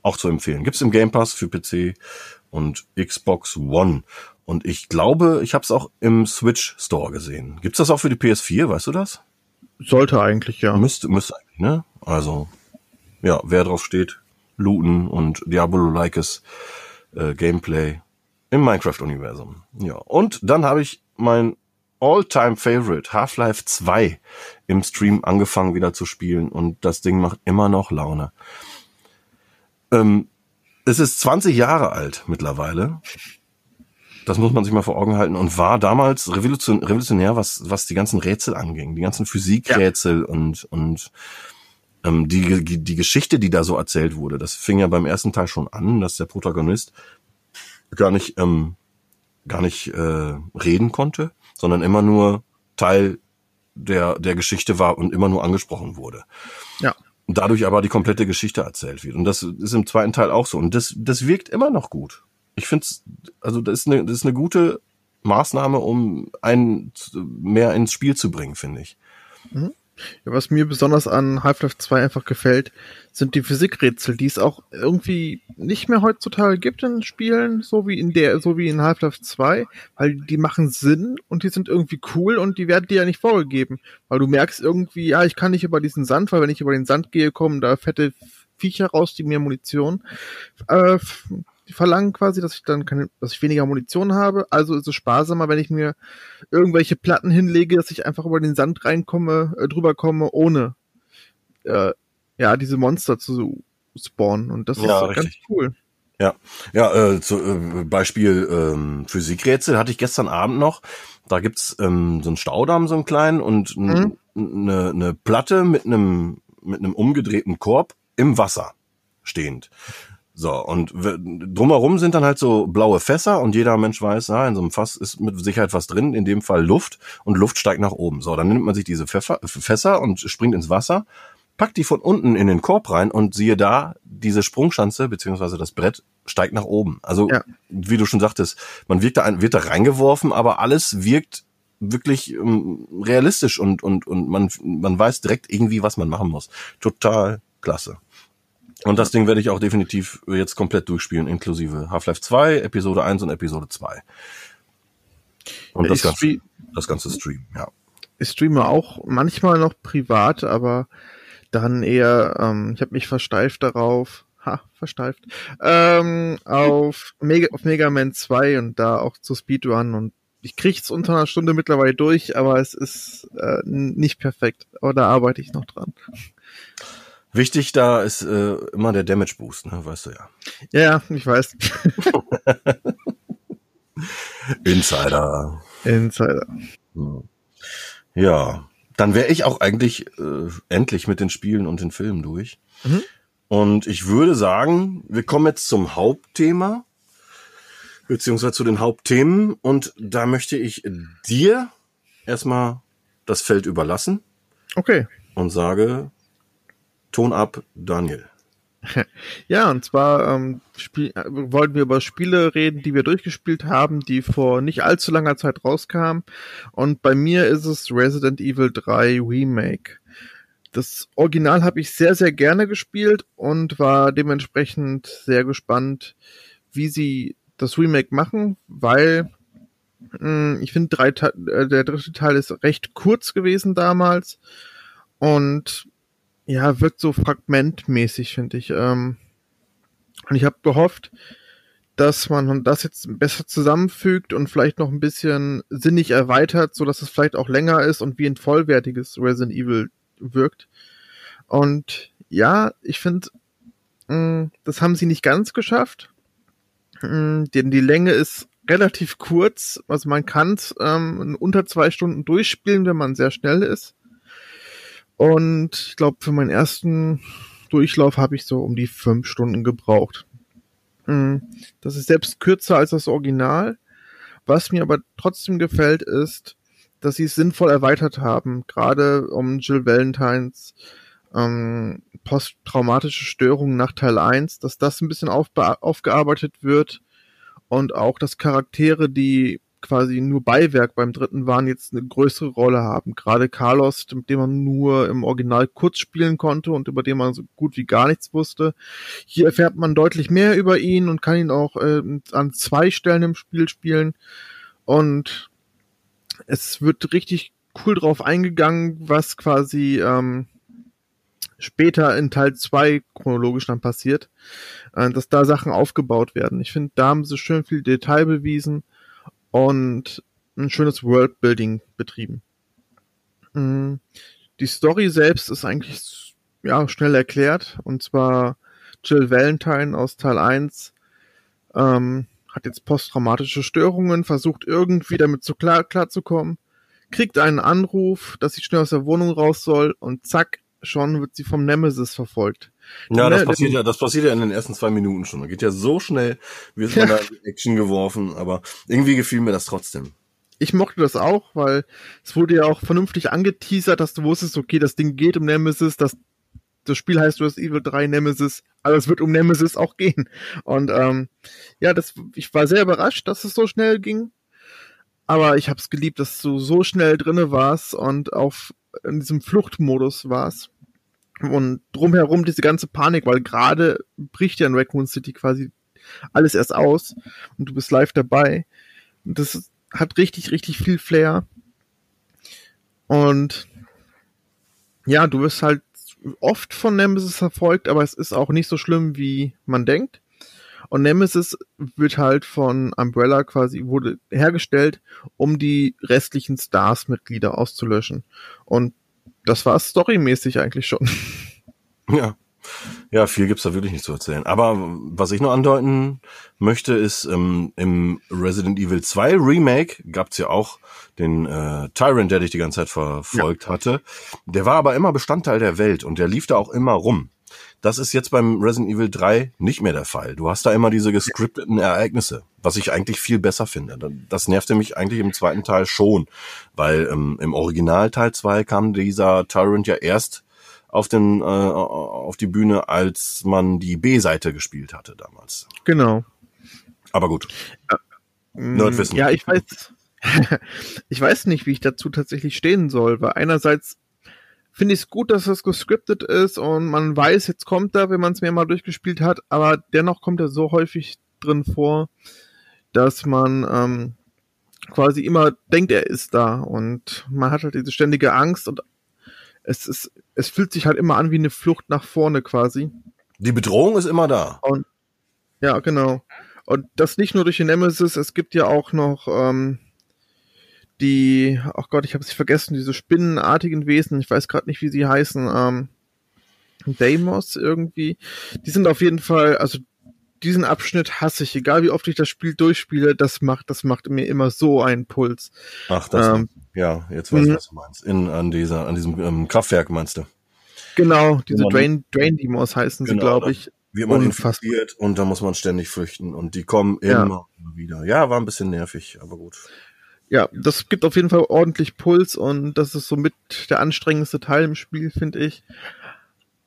auch zu empfehlen. Gibt's im Game Pass für PC und Xbox One. Und ich glaube, ich habe es auch im Switch Store gesehen. Gibt's das auch für die PS4? Weißt du das? Sollte eigentlich, ja. Müsste, müsste eigentlich, ne? Also, ja, wer drauf steht, looten und Diablo-likes äh, Gameplay im Minecraft-Universum. Ja, und dann habe ich mein All-Time-Favorite Half-Life 2 im Stream angefangen wieder zu spielen und das Ding macht immer noch Laune. Ähm, es ist 20 Jahre alt mittlerweile. Das muss man sich mal vor Augen halten und war damals revolution revolutionär, was, was die ganzen Rätsel anging, die ganzen Physikrätsel ja. und, und ähm, die, die Geschichte, die da so erzählt wurde. Das fing ja beim ersten Teil schon an, dass der Protagonist gar nicht ähm, gar nicht äh, reden konnte, sondern immer nur Teil der der Geschichte war und immer nur angesprochen wurde. Ja. Dadurch aber die komplette Geschichte erzählt wird. Und das ist im zweiten Teil auch so. Und das das wirkt immer noch gut. Ich finde also das ist eine das ist eine gute Maßnahme, um einen mehr ins Spiel zu bringen, finde ich. Mhm. Ja, was mir besonders an Half-Life 2 einfach gefällt, sind die Physikrätsel, die es auch irgendwie nicht mehr heutzutage gibt in Spielen, so wie in der, so wie in Half-Life 2, weil die machen Sinn und die sind irgendwie cool und die werden dir ja nicht vorgegeben, weil du merkst irgendwie, ja, ich kann nicht über diesen Sand, weil wenn ich über den Sand gehe, kommen da fette Viecher raus, die mir Munition äh, die verlangen quasi, dass ich dann keine, dass ich weniger Munition habe. Also ist es sparsamer, wenn ich mir irgendwelche Platten hinlege, dass ich einfach über den Sand reinkomme, äh, drüber komme, ohne äh, ja diese Monster zu spawnen. Und das ja, ist richtig. ganz cool. Ja, ja, äh, zu, äh, Beispiel ähm, Physikrätsel hatte ich gestern Abend noch. Da gibt's ähm, so einen Staudamm, so einen kleinen, und mhm. eine, eine Platte mit einem mit einem umgedrehten Korb im Wasser stehend. So, und drumherum sind dann halt so blaue Fässer und jeder Mensch weiß, ja, in so einem Fass ist mit Sicherheit was drin, in dem Fall Luft und Luft steigt nach oben. So, dann nimmt man sich diese Pfeffer, Fässer und springt ins Wasser, packt die von unten in den Korb rein und siehe da, diese Sprungschanze beziehungsweise das Brett steigt nach oben. Also, ja. wie du schon sagtest, man wird da, wird da reingeworfen, aber alles wirkt wirklich ähm, realistisch und, und, und man, man weiß direkt irgendwie, was man machen muss. Total klasse. Und das Ding werde ich auch definitiv jetzt komplett durchspielen, inklusive Half-Life 2, Episode 1 und Episode 2. Und ja, das, ganze, das ganze Stream, ja. Ich streame auch manchmal noch privat, aber dann eher, ähm, ich habe mich versteift darauf, ha, versteift, ähm, auf, Mega, auf Mega Man 2 und da auch zu Speedrun und ich kriege es unter einer Stunde mittlerweile durch, aber es ist äh, nicht perfekt. Aber da arbeite ich noch dran. Wichtig da ist äh, immer der Damage Boost, ne? weißt du ja. Ja, ich weiß. Insider. Insider. Hm. Ja, dann wäre ich auch eigentlich äh, endlich mit den Spielen und den Filmen durch. Mhm. Und ich würde sagen, wir kommen jetzt zum Hauptthema, beziehungsweise zu den Hauptthemen. Und da möchte ich dir erstmal das Feld überlassen. Okay. Und sage, Ton ab, Daniel. Ja, und zwar ähm, spiel, äh, wollten wir über Spiele reden, die wir durchgespielt haben, die vor nicht allzu langer Zeit rauskamen. Und bei mir ist es Resident Evil 3 Remake. Das Original habe ich sehr, sehr gerne gespielt und war dementsprechend sehr gespannt, wie sie das Remake machen, weil mh, hm, ich finde, äh, der dritte Teil ist recht kurz gewesen damals und ja, wirkt so fragmentmäßig, finde ich. Ähm, und ich habe gehofft, dass man das jetzt besser zusammenfügt und vielleicht noch ein bisschen sinnig erweitert, so dass es vielleicht auch länger ist und wie ein vollwertiges Resident Evil wirkt. Und ja, ich finde, mm, das haben sie nicht ganz geschafft. Mm, denn die Länge ist relativ kurz. Also man kann es ähm, unter zwei Stunden durchspielen, wenn man sehr schnell ist. Und ich glaube, für meinen ersten Durchlauf habe ich so um die fünf Stunden gebraucht. Hm, das ist selbst kürzer als das Original. Was mir aber trotzdem gefällt, ist, dass sie es sinnvoll erweitert haben, gerade um Jill Valentines ähm, posttraumatische Störungen nach Teil 1, dass das ein bisschen aufgearbeitet wird und auch, dass Charaktere, die quasi nur Beiwerk beim dritten waren, jetzt eine größere Rolle haben. Gerade Carlos, mit dem man nur im Original kurz spielen konnte und über den man so gut wie gar nichts wusste. Hier erfährt man deutlich mehr über ihn und kann ihn auch äh, an zwei Stellen im Spiel spielen. Und es wird richtig cool drauf eingegangen, was quasi ähm, später in Teil 2 chronologisch dann passiert, äh, dass da Sachen aufgebaut werden. Ich finde, da haben sie schön viel Detail bewiesen und ein schönes Worldbuilding betrieben. Mm, die Story selbst ist eigentlich ja schnell erklärt und zwar Jill Valentine aus Teil 1 ähm, hat jetzt posttraumatische Störungen, versucht irgendwie damit zu klar klarzukommen, kriegt einen Anruf, dass sie schnell aus der Wohnung raus soll und zack, schon wird sie vom Nemesis verfolgt. Ja, das ne, passiert ja, das passiert ja in den ersten zwei Minuten schon. Das geht ja so schnell, wird man da in Action geworfen, aber irgendwie gefiel mir das trotzdem. Ich mochte das auch, weil es wurde ja auch vernünftig angeteasert, dass du wusstest, okay, das Ding geht um Nemesis, das, das Spiel heißt Resident Evil 3 Nemesis, aber es wird um Nemesis auch gehen. Und ähm, ja, das, ich war sehr überrascht, dass es so schnell ging. Aber ich habe es geliebt, dass du so schnell drinne warst und auf in diesem Fluchtmodus warst. Und drumherum diese ganze Panik, weil gerade bricht ja in Raccoon City quasi alles erst aus und du bist live dabei. Und das hat richtig, richtig viel Flair. Und ja, du wirst halt oft von Nemesis verfolgt, aber es ist auch nicht so schlimm, wie man denkt. Und Nemesis wird halt von Umbrella quasi, wurde hergestellt, um die restlichen Stars-Mitglieder auszulöschen. Und das war storymäßig eigentlich schon. Ja. Ja, viel gibt's da wirklich nicht zu erzählen. Aber was ich noch andeuten möchte, ist, ähm, im Resident Evil 2 Remake gab's ja auch den äh, Tyrant, der dich die ganze Zeit verfolgt ja. hatte. Der war aber immer Bestandteil der Welt und der lief da auch immer rum. Das ist jetzt beim Resident Evil 3 nicht mehr der Fall. Du hast da immer diese gescripteten Ereignisse, was ich eigentlich viel besser finde. Das nervte mich eigentlich im zweiten Teil schon, weil ähm, im Original Teil 2 kam dieser Tyrant ja erst auf den äh, auf die Bühne, als man die B-Seite gespielt hatte damals. Genau. Aber gut. Ja, Nerdwissen. Ja, ich weiß. ich weiß nicht, wie ich dazu tatsächlich stehen soll, weil einerseits finde ich es gut, dass das gescriptet ist und man weiß, jetzt kommt er, wenn man es mehrmal durchgespielt hat, aber dennoch kommt er so häufig drin vor, dass man ähm, quasi immer denkt, er ist da und man hat halt diese ständige Angst und es ist, es fühlt sich halt immer an wie eine Flucht nach vorne quasi. Die Bedrohung ist immer da. Und ja, genau. Und das nicht nur durch den Nemesis, es gibt ja auch noch ähm, die, ach oh Gott, ich habe es vergessen, diese spinnenartigen Wesen, ich weiß gerade nicht, wie sie heißen, ähm, Deimos irgendwie. Die sind auf jeden Fall, also diesen Abschnitt hasse ich, egal wie oft ich das Spiel durchspiele, das macht, das macht mir immer so einen Puls. Ach, das, ähm, ja, jetzt weiß ich, mhm. was du meinst. In, an dieser, an diesem ähm, Kraftwerk meinst du? Genau, diese Drain, Drain Demos heißen sie, genau, glaube ich. Wird man infiziert und da muss man ständig flüchten und die kommen immer ja. wieder. Ja, war ein bisschen nervig, aber gut ja, das gibt auf jeden Fall ordentlich Puls und das ist somit der anstrengendste Teil im Spiel, finde ich.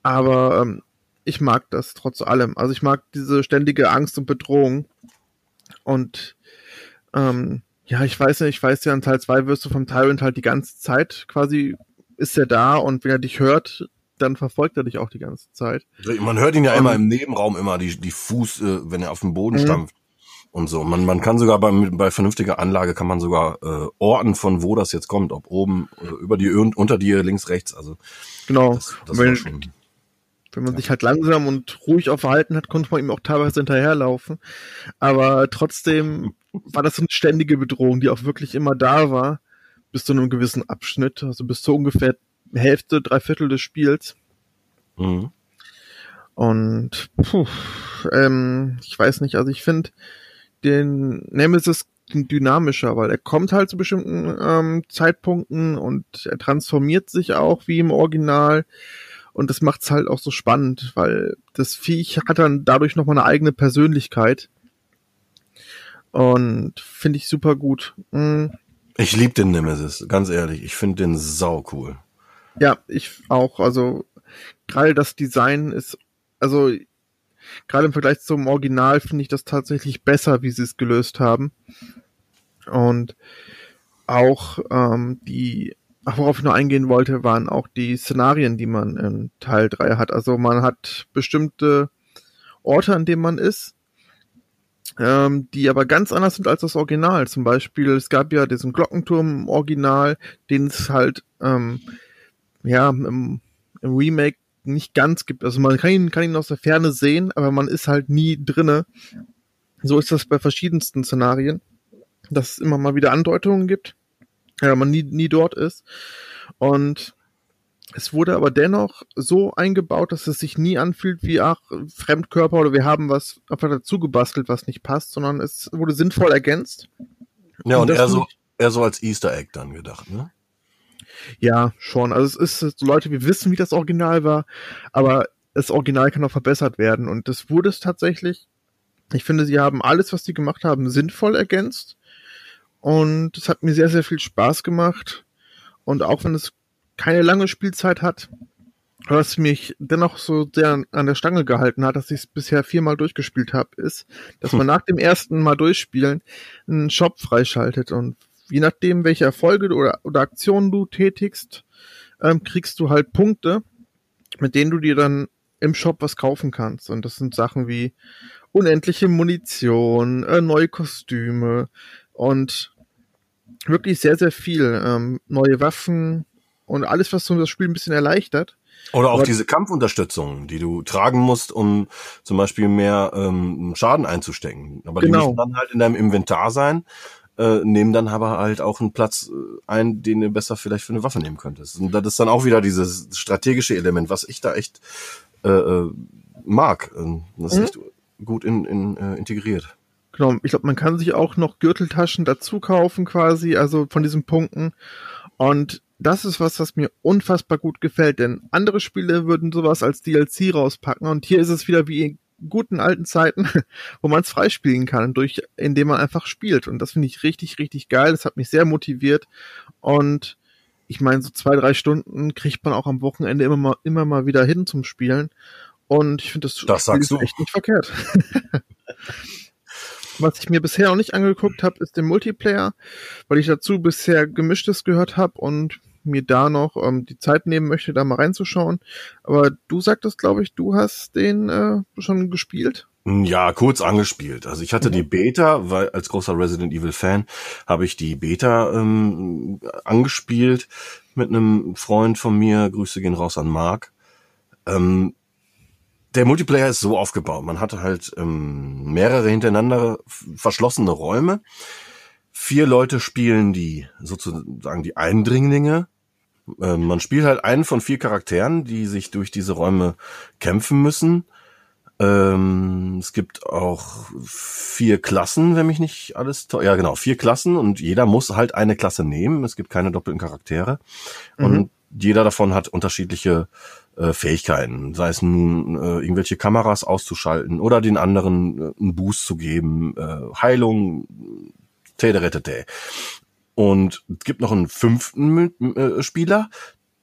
Aber ähm, ich mag das trotz allem. Also ich mag diese ständige Angst und Bedrohung. Und ähm, ja, ich weiß nicht, ich weiß ja, in Teil 2 wirst du vom Tyrant halt die ganze Zeit quasi, ist er da und wenn er dich hört, dann verfolgt er dich auch die ganze Zeit. Man hört ihn ja um, immer im Nebenraum immer, die, die Fuß, äh, wenn er auf dem Boden mhm. stampft und so. Man, man kann sogar bei, bei vernünftiger Anlage kann man sogar äh, orten, von wo das jetzt kommt, ob oben, äh, über die, unter dir, links, rechts. Also genau. Das, das wenn, schon, wenn man ja. sich halt langsam und ruhig auf Verhalten hat, konnte man ihm auch teilweise hinterherlaufen. Aber trotzdem war das eine ständige Bedrohung, die auch wirklich immer da war, bis zu einem gewissen Abschnitt, also bis zu ungefähr Hälfte, drei Viertel des Spiels. Mhm. Und puh, ähm, ich weiß nicht, also ich finde, den Nemesis dynamischer, weil er kommt halt zu bestimmten ähm, Zeitpunkten und er transformiert sich auch wie im Original. Und das macht's halt auch so spannend, weil das Viech hat dann dadurch nochmal eine eigene Persönlichkeit. Und finde ich super gut. Mhm. Ich liebe den Nemesis, ganz ehrlich. Ich finde den sau cool. Ja, ich auch. Also gerade das Design ist, also gerade im Vergleich zum Original finde ich das tatsächlich besser, wie sie es gelöst haben. Und auch ähm, die, worauf ich nur eingehen wollte, waren auch die Szenarien, die man in Teil 3 hat. Also man hat bestimmte Orte, an denen man ist, ähm, die aber ganz anders sind als das Original. Zum Beispiel, es gab ja diesen Glockenturm im Original, den es halt ähm, ja im, im Remake nicht ganz gibt. Also man kann ihn, kann ihn aus der Ferne sehen, aber man ist halt nie drinne. So ist das bei verschiedensten Szenarien, dass es immer mal wieder Andeutungen gibt, ja, man nie, nie dort ist. Und es wurde aber dennoch so eingebaut, dass es sich nie anfühlt wie, ach, Fremdkörper oder wir haben was einfach dazu gebastelt, was nicht passt, sondern es wurde sinnvoll ergänzt. Ja, und, und eher so, eher so als Easter Egg dann gedacht, ne? Ja, schon. Also es ist so Leute, wir wissen, wie das Original war, aber das Original kann auch verbessert werden und das wurde es tatsächlich. Ich finde, sie haben alles, was sie gemacht haben, sinnvoll ergänzt und es hat mir sehr, sehr viel Spaß gemacht und auch wenn es keine lange Spielzeit hat, was mich dennoch so sehr an der Stange gehalten hat, dass ich es bisher viermal durchgespielt habe, ist, dass man hm. nach dem ersten Mal durchspielen einen Shop freischaltet und je nachdem, welche Erfolge oder, oder Aktionen du tätigst, ähm, kriegst du halt Punkte, mit denen du dir dann im Shop was kaufen kannst. Und das sind Sachen wie unendliche Munition, äh, neue Kostüme und wirklich sehr, sehr viel. Ähm, neue Waffen und alles, was so das Spiel ein bisschen erleichtert. Oder auch Aber diese Kampfunterstützung, die du tragen musst, um zum Beispiel mehr ähm, Schaden einzustecken. Aber genau. die müssen dann halt in deinem Inventar sein, äh, nehmen dann aber halt auch einen Platz äh, ein, den du besser vielleicht für eine Waffe nehmen könntest. Und das ist dann auch wieder dieses strategische Element, was ich da echt äh, äh mag. Ähm, das ist mhm. echt gut in, in, äh, integriert. Genau, ich glaube, man kann sich auch noch Gürteltaschen dazu kaufen quasi, also von diesen Punkten. Und das ist was, was mir unfassbar gut gefällt, denn andere Spiele würden sowas als DLC rauspacken und hier ist es wieder wie guten alten Zeiten, wo man es freispielen kann, durch, indem man einfach spielt. Und das finde ich richtig, richtig geil. Das hat mich sehr motiviert. Und ich meine, so zwei, drei Stunden kriegt man auch am Wochenende immer mal, immer mal wieder hin zum Spielen. Und ich finde das, das sagst du. echt nicht verkehrt. Was ich mir bisher noch nicht angeguckt habe, ist der Multiplayer, weil ich dazu bisher gemischtes gehört habe und mir da noch ähm, die Zeit nehmen möchte, da mal reinzuschauen. Aber du sagtest, glaube ich, du hast den äh, schon gespielt. Ja, kurz angespielt. Also ich hatte mhm. die Beta, weil als großer Resident Evil Fan habe ich die Beta ähm, angespielt mit einem Freund von mir. Grüße gehen raus an Mark. Ähm, der Multiplayer ist so aufgebaut. Man hatte halt ähm, mehrere hintereinander verschlossene Räume. Vier Leute spielen die sozusagen die Eindringlinge. Ähm, man spielt halt einen von vier Charakteren, die sich durch diese Räume kämpfen müssen. Ähm, es gibt auch vier Klassen, wenn mich nicht alles ja genau vier Klassen und jeder muss halt eine Klasse nehmen. Es gibt keine doppelten Charaktere mhm. und jeder davon hat unterschiedliche äh, Fähigkeiten, sei es nun äh, irgendwelche Kameras auszuschalten oder den anderen äh, einen Boost zu geben, äh, Heilung, täteretete. Und es gibt noch einen fünften äh, Spieler,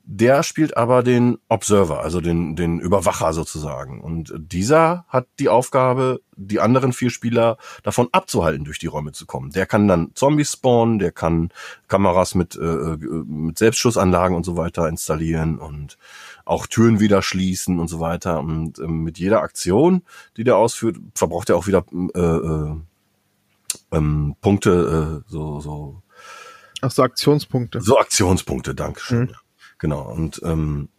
der spielt aber den Observer, also den, den Überwacher sozusagen. Und dieser hat die Aufgabe, die anderen vier Spieler davon abzuhalten, durch die Räume zu kommen. Der kann dann Zombies spawnen, der kann Kameras mit, äh, äh mit Selbstschussanlagen und so weiter installieren und auch Türen wieder schließen und so weiter. Und äh, mit jeder Aktion, die der ausführt, verbraucht er auch wieder äh, äh, ähm, Punkte, äh, so, so. Ach so, Aktionspunkte. So Aktionspunkte, Dankeschön. Mhm. Genau. Und ähm,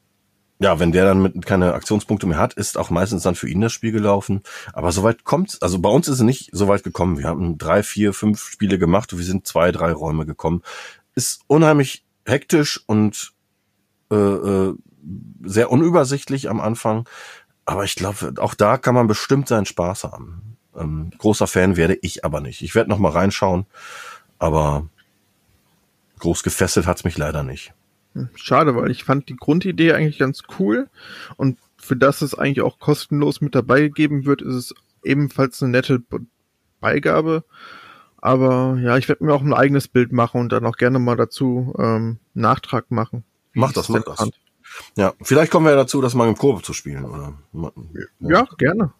ja, wenn der dann mit keine Aktionspunkte mehr hat, ist auch meistens dann für ihn das Spiel gelaufen. Aber soweit kommt's. Also bei uns ist es nicht so weit gekommen. Wir haben drei, vier, fünf Spiele gemacht und wir sind zwei, drei Räume gekommen. Ist unheimlich hektisch und äh, äh, sehr unübersichtlich am Anfang. Aber ich glaube, auch da kann man bestimmt seinen Spaß haben. Ähm, großer Fan werde ich aber nicht. Ich werde noch mal reinschauen, aber groß gefesselt hat's mich leider nicht. Schade, weil ich fand die Grundidee eigentlich ganz cool und für das es eigentlich auch kostenlos mit dabei gegeben wird, ist es ebenfalls eine nette Beigabe. Aber ja, ich werde mir auch ein eigenes Bild machen und dann auch gerne mal dazu ähm, Nachtrag machen. Mach das, mach das. Fand. Ja, vielleicht kommen wir ja dazu, das mal im Kurve zu spielen, oder? Ja, ja gerne.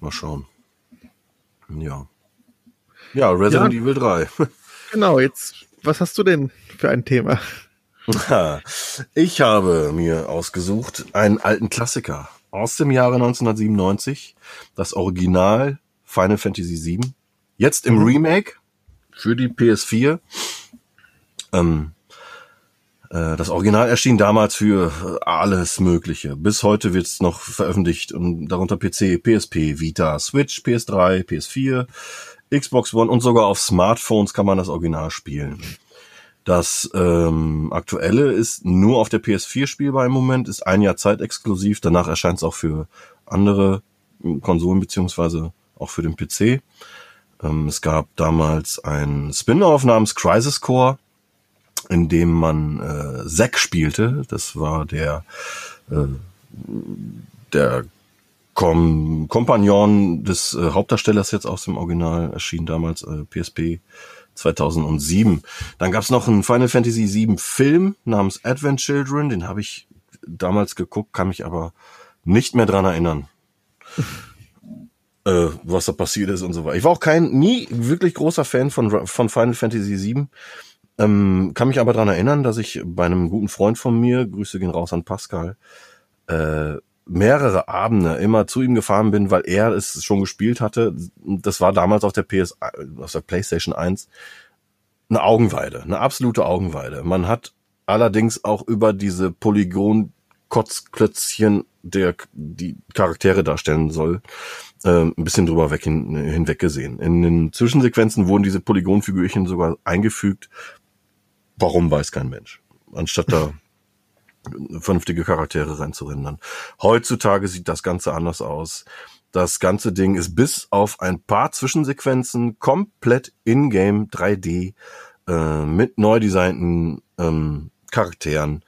Mal schauen. Ja. Ja, Resident ja, Evil 3. genau, jetzt, was hast du denn für ein Thema? Ich habe mir ausgesucht einen alten Klassiker aus dem Jahre 1997, das Original Final Fantasy VII. Jetzt im mhm. Remake für die PS4. Ähm, äh, das Original erschien damals für alles Mögliche. Bis heute wird es noch veröffentlicht und darunter PC, PSP, Vita, Switch, PS3, PS4, Xbox One und sogar auf Smartphones kann man das Original spielen. Das ähm, aktuelle ist nur auf der PS4 spielbar im Moment, ist ein Jahr zeitexklusiv. Danach erscheint es auch für andere Konsolen beziehungsweise auch für den PC. Ähm, es gab damals ein Spin-off namens Crisis Core, in dem man äh, Zack spielte. Das war der äh, der Kom Kompagnon des äh, Hauptdarstellers jetzt aus dem Original erschien damals äh, PSP 2007. Dann gab's noch einen Final Fantasy VII Film namens Advent Children, den habe ich damals geguckt, kann mich aber nicht mehr dran erinnern. äh, was da passiert ist und so weiter. Ich war auch kein, nie wirklich großer Fan von, von Final Fantasy VII. Ähm, kann mich aber dran erinnern, dass ich bei einem guten Freund von mir, Grüße gehen raus an Pascal, äh, mehrere Abende immer zu ihm gefahren bin, weil er es schon gespielt hatte. Das war damals auf der PS, auf der PlayStation 1 eine Augenweide, eine absolute Augenweide. Man hat allerdings auch über diese Polygon Kotzklötzchen, der die Charaktere darstellen soll, äh, ein bisschen drüber weg hin, hinweg gesehen. In den Zwischensequenzen wurden diese Polygonfigürchen sogar eingefügt. Warum weiß kein Mensch. Anstatt da vernünftige Charaktere reinzurendern. Heutzutage sieht das Ganze anders aus. Das ganze Ding ist bis auf ein paar Zwischensequenzen komplett in-game 3D äh, mit neu designten ähm, Charakteren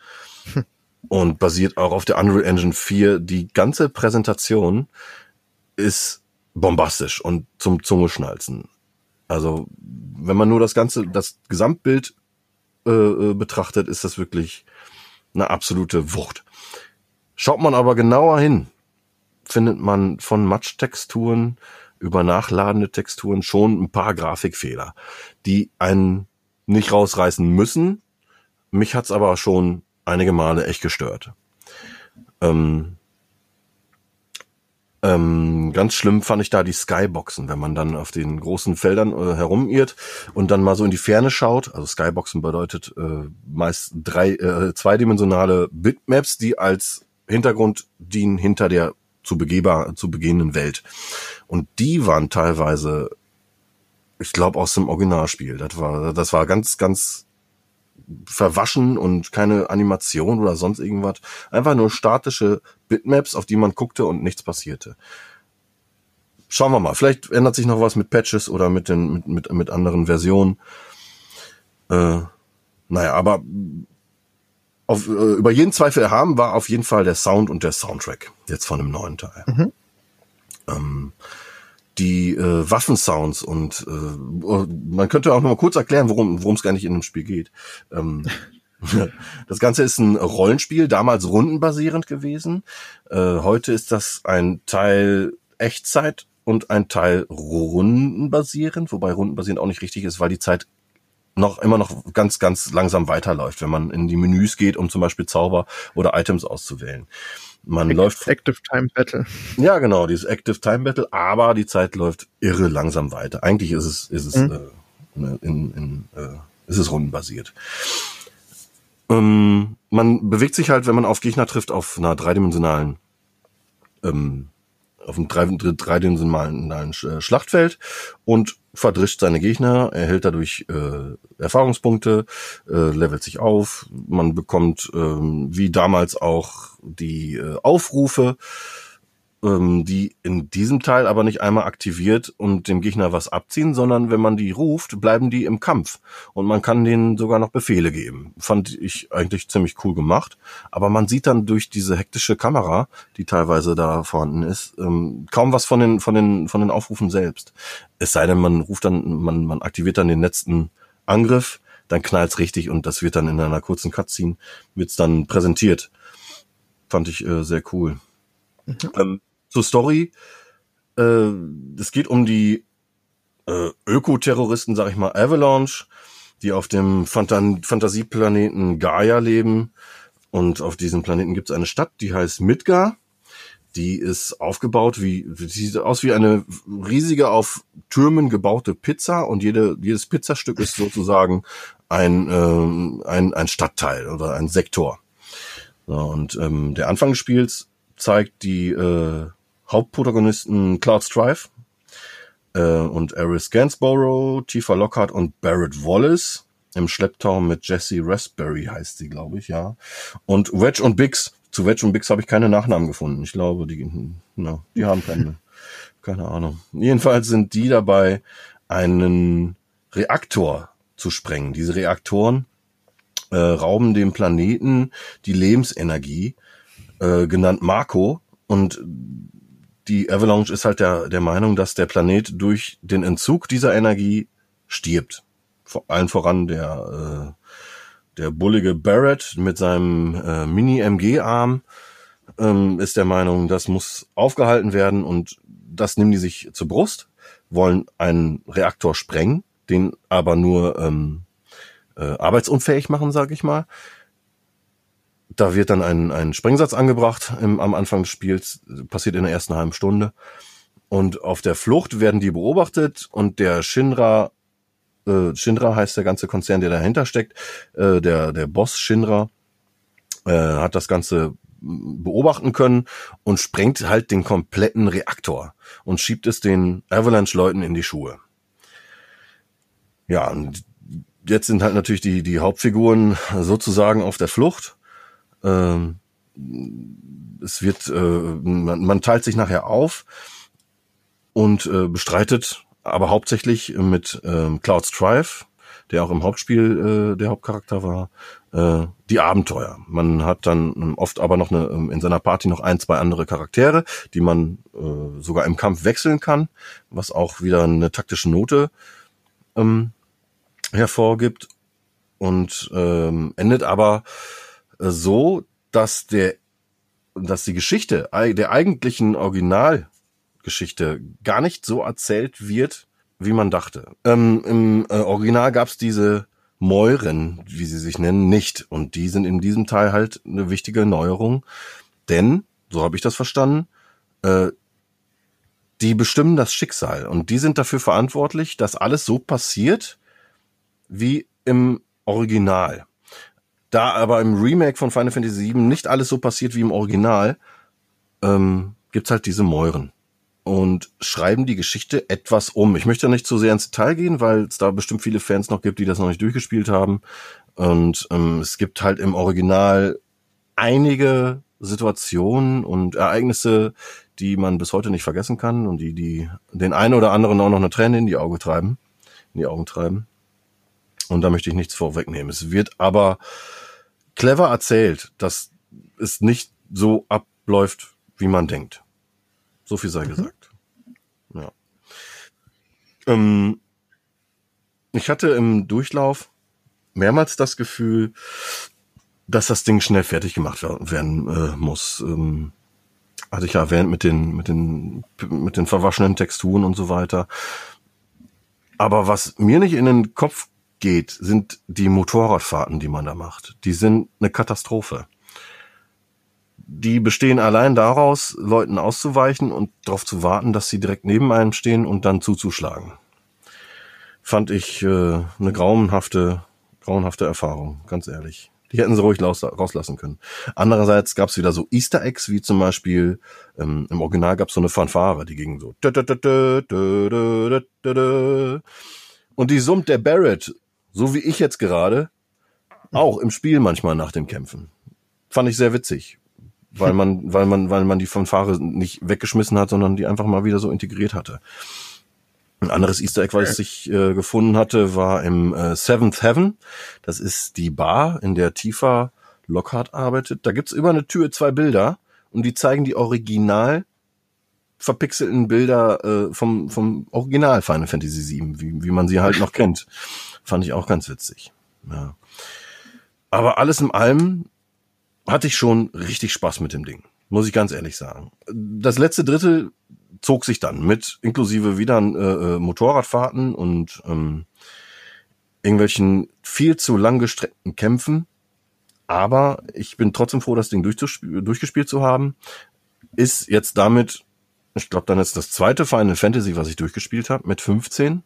und basiert auch auf der Unreal Engine 4. Die ganze Präsentation ist bombastisch und zum Zungeschnalzen. Also wenn man nur das ganze, das Gesamtbild äh, äh betrachtet, ist das wirklich eine absolute Wucht. Schaut man aber genauer hin, findet man von Matsch-Texturen über nachladende Texturen schon ein paar Grafikfehler, die einen nicht rausreißen müssen. Mich hat's aber schon einige Male echt gestört. Ähm, ähm, ganz schlimm fand ich da die Skyboxen, wenn man dann auf den großen Feldern äh, herumirrt und dann mal so in die Ferne schaut. Also Skyboxen bedeutet äh, meist drei äh, zweidimensionale Bitmaps, die als Hintergrund dienen hinter der zu begehbar zu begehenden Welt. Und die waren teilweise, ich glaube, aus dem Originalspiel. Das war, das war ganz, ganz verwaschen und keine Animation oder sonst irgendwas. Einfach nur statische Bitmaps, auf die man guckte und nichts passierte. Schauen wir mal. Vielleicht ändert sich noch was mit Patches oder mit den mit mit, mit anderen Versionen. Äh, naja, aber auf, äh, über jeden Zweifel erhaben war auf jeden Fall der Sound und der Soundtrack jetzt von dem neuen Teil. Mhm. Ähm, die äh, Waffensounds und äh, man könnte auch noch mal kurz erklären, worum worum es gar nicht in dem Spiel geht. Ähm, das Ganze ist ein Rollenspiel, damals rundenbasierend gewesen. Äh, heute ist das ein Teil Echtzeit und ein Teil rundenbasierend, wobei rundenbasierend auch nicht richtig ist, weil die Zeit noch immer noch ganz, ganz langsam weiterläuft, wenn man in die Menüs geht, um zum Beispiel Zauber oder Items auszuwählen. Man Active, läuft. Active Time Battle. Ja, genau, dieses Active Time Battle, aber die Zeit läuft irre langsam weiter. Eigentlich ist es, ist es, mhm. äh, ne, in, in, äh, ist es rundenbasiert. Ähm, man bewegt sich halt, wenn man auf Gegner trifft, auf einer dreidimensionalen ähm, auf einem dreidimensionalen äh, Schlachtfeld und verdrischt seine Gegner, erhält dadurch äh, Erfahrungspunkte, äh, levelt sich auf, man bekommt äh, wie damals auch die äh, Aufrufe ähm, die in diesem Teil aber nicht einmal aktiviert und dem Gegner was abziehen, sondern wenn man die ruft, bleiben die im Kampf und man kann denen sogar noch Befehle geben. Fand ich eigentlich ziemlich cool gemacht, aber man sieht dann durch diese hektische Kamera, die teilweise da vorhanden ist, ähm, kaum was von den von den von den Aufrufen selbst. Es sei denn, man ruft dann, man man aktiviert dann den letzten Angriff, dann knallt's richtig und das wird dann in einer kurzen Cutscene wird's dann präsentiert. Fand ich äh, sehr cool. Mhm. Ähm, zur Story. Äh, es geht um die äh, Ökoterroristen, sag ich mal, Avalanche, die auf dem Phant Fantasieplaneten Gaia leben. Und auf diesem Planeten gibt es eine Stadt, die heißt Midgar. Die ist aufgebaut wie, sieht aus wie eine riesige auf Türmen gebaute Pizza und jede, jedes Pizzastück ist sozusagen ein, äh, ein, ein Stadtteil oder ein Sektor. So, und ähm, der Anfang des Spiels zeigt die äh, Hauptprotagonisten Cloud Strife äh, und Eris Gainsborough, Tifa Lockhart und Barrett Wallace im Schlepptau mit Jessie Raspberry heißt sie, glaube ich, ja. Und Wedge und Bix. Zu Wedge und Bix habe ich keine Nachnamen gefunden. Ich glaube, die, na, die haben keine, keine Ahnung. Jedenfalls sind die dabei, einen Reaktor zu sprengen. Diese Reaktoren äh, rauben dem Planeten die Lebensenergie, äh, genannt Marco, und die Avalanche ist halt der, der Meinung, dass der Planet durch den Entzug dieser Energie stirbt. Vor allen voran der, äh, der bullige Barrett mit seinem äh, Mini-MG-Arm ähm, ist der Meinung, das muss aufgehalten werden und das nehmen die sich zur Brust, wollen einen Reaktor sprengen, den aber nur ähm, äh, arbeitsunfähig machen, sage ich mal. Da wird dann ein, ein Sprengsatz angebracht im, am Anfang des Spiels, passiert in der ersten halben Stunde. Und auf der Flucht werden die beobachtet und der Shinra, äh, Shinra heißt der ganze Konzern, der dahinter steckt, äh, der, der Boss Shinra, äh, hat das Ganze beobachten können und sprengt halt den kompletten Reaktor und schiebt es den Avalanche-Leuten in die Schuhe. Ja, und jetzt sind halt natürlich die, die Hauptfiguren sozusagen auf der Flucht. Ähm, es wird, äh, man, man teilt sich nachher auf und äh, bestreitet aber hauptsächlich mit ähm, Cloud Strife, der auch im Hauptspiel äh, der Hauptcharakter war, äh, die Abenteuer. Man hat dann ähm, oft aber noch eine, ähm, in seiner Party noch ein, zwei andere Charaktere, die man äh, sogar im Kampf wechseln kann, was auch wieder eine taktische Note ähm, hervorgibt und ähm, endet aber so, dass der, dass die Geschichte der eigentlichen Originalgeschichte gar nicht so erzählt wird, wie man dachte. Ähm, Im äh, Original gab's diese Mäuren, wie sie sich nennen, nicht. Und die sind in diesem Teil halt eine wichtige Neuerung. Denn, so habe ich das verstanden, äh, die bestimmen das Schicksal. Und die sind dafür verantwortlich, dass alles so passiert, wie im Original. Da aber im Remake von Final Fantasy VII nicht alles so passiert wie im Original, ähm, gibt's halt diese Mäuren und schreiben die Geschichte etwas um. Ich möchte nicht zu sehr ins Detail gehen, weil es da bestimmt viele Fans noch gibt, die das noch nicht durchgespielt haben. Und ähm, es gibt halt im Original einige Situationen und Ereignisse, die man bis heute nicht vergessen kann und die, die den einen oder anderen auch noch eine Träne in die Augen treiben, in die Augen treiben. Und da möchte ich nichts vorwegnehmen. Es wird aber clever erzählt, dass es nicht so abläuft, wie man denkt. So viel sei mhm. gesagt. Ja. Ähm, ich hatte im Durchlauf mehrmals das Gefühl, dass das Ding schnell fertig gemacht werden äh, muss. Ähm, hatte ich ja erwähnt mit den, mit den, mit den verwaschenen Texturen und so weiter. Aber was mir nicht in den Kopf geht, sind die Motorradfahrten, die man da macht. Die sind eine Katastrophe die bestehen allein daraus, Leuten auszuweichen und darauf zu warten, dass sie direkt neben einem stehen und dann zuzuschlagen. Fand ich äh, eine grauenhafte, grauenhafte Erfahrung, ganz ehrlich. Die hätten sie ruhig rauslassen können. Andererseits gab es wieder so Easter Eggs, wie zum Beispiel ähm, im Original gab es so eine Fanfare, die ging so. Und die summt der Barrett, so wie ich jetzt gerade, auch im Spiel manchmal nach dem Kämpfen. Fand ich sehr witzig weil man, weil man, weil man die Fanfare nicht weggeschmissen hat, sondern die einfach mal wieder so integriert hatte. Ein anderes Easter Egg, was ich äh, gefunden hatte, war im äh, Seventh Heaven. Das ist die Bar, in der Tifa Lockhart arbeitet. Da gibt's über eine Tür zwei Bilder und die zeigen die original verpixelten Bilder äh, vom, vom Original Final Fantasy VII, wie, wie man sie halt noch kennt. Fand ich auch ganz witzig. Ja. Aber alles in allem hatte ich schon richtig Spaß mit dem Ding. Muss ich ganz ehrlich sagen. Das letzte Drittel zog sich dann mit, inklusive wieder äh, äh, Motorradfahrten und ähm, irgendwelchen viel zu langgestreckten Kämpfen. Aber ich bin trotzdem froh, das Ding durchgespielt zu haben. Ist jetzt damit, ich glaube, dann ist das zweite Final Fantasy, was ich durchgespielt habe, mit 15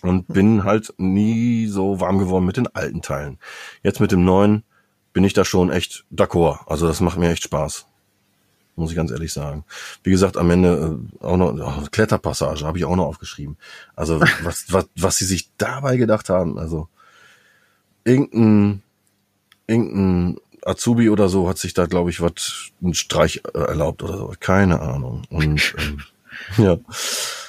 und bin halt nie so warm geworden mit den alten Teilen. Jetzt mit dem neuen bin ich da schon echt d'accord. Also das macht mir echt Spaß. Muss ich ganz ehrlich sagen. Wie gesagt, am Ende äh, auch noch oh, Kletterpassage habe ich auch noch aufgeschrieben. Also was, was, was sie sich dabei gedacht haben, also irgendein, irgendein Azubi oder so hat sich da, glaube ich, was einen Streich äh, erlaubt oder so. Keine Ahnung. Und ähm, ja.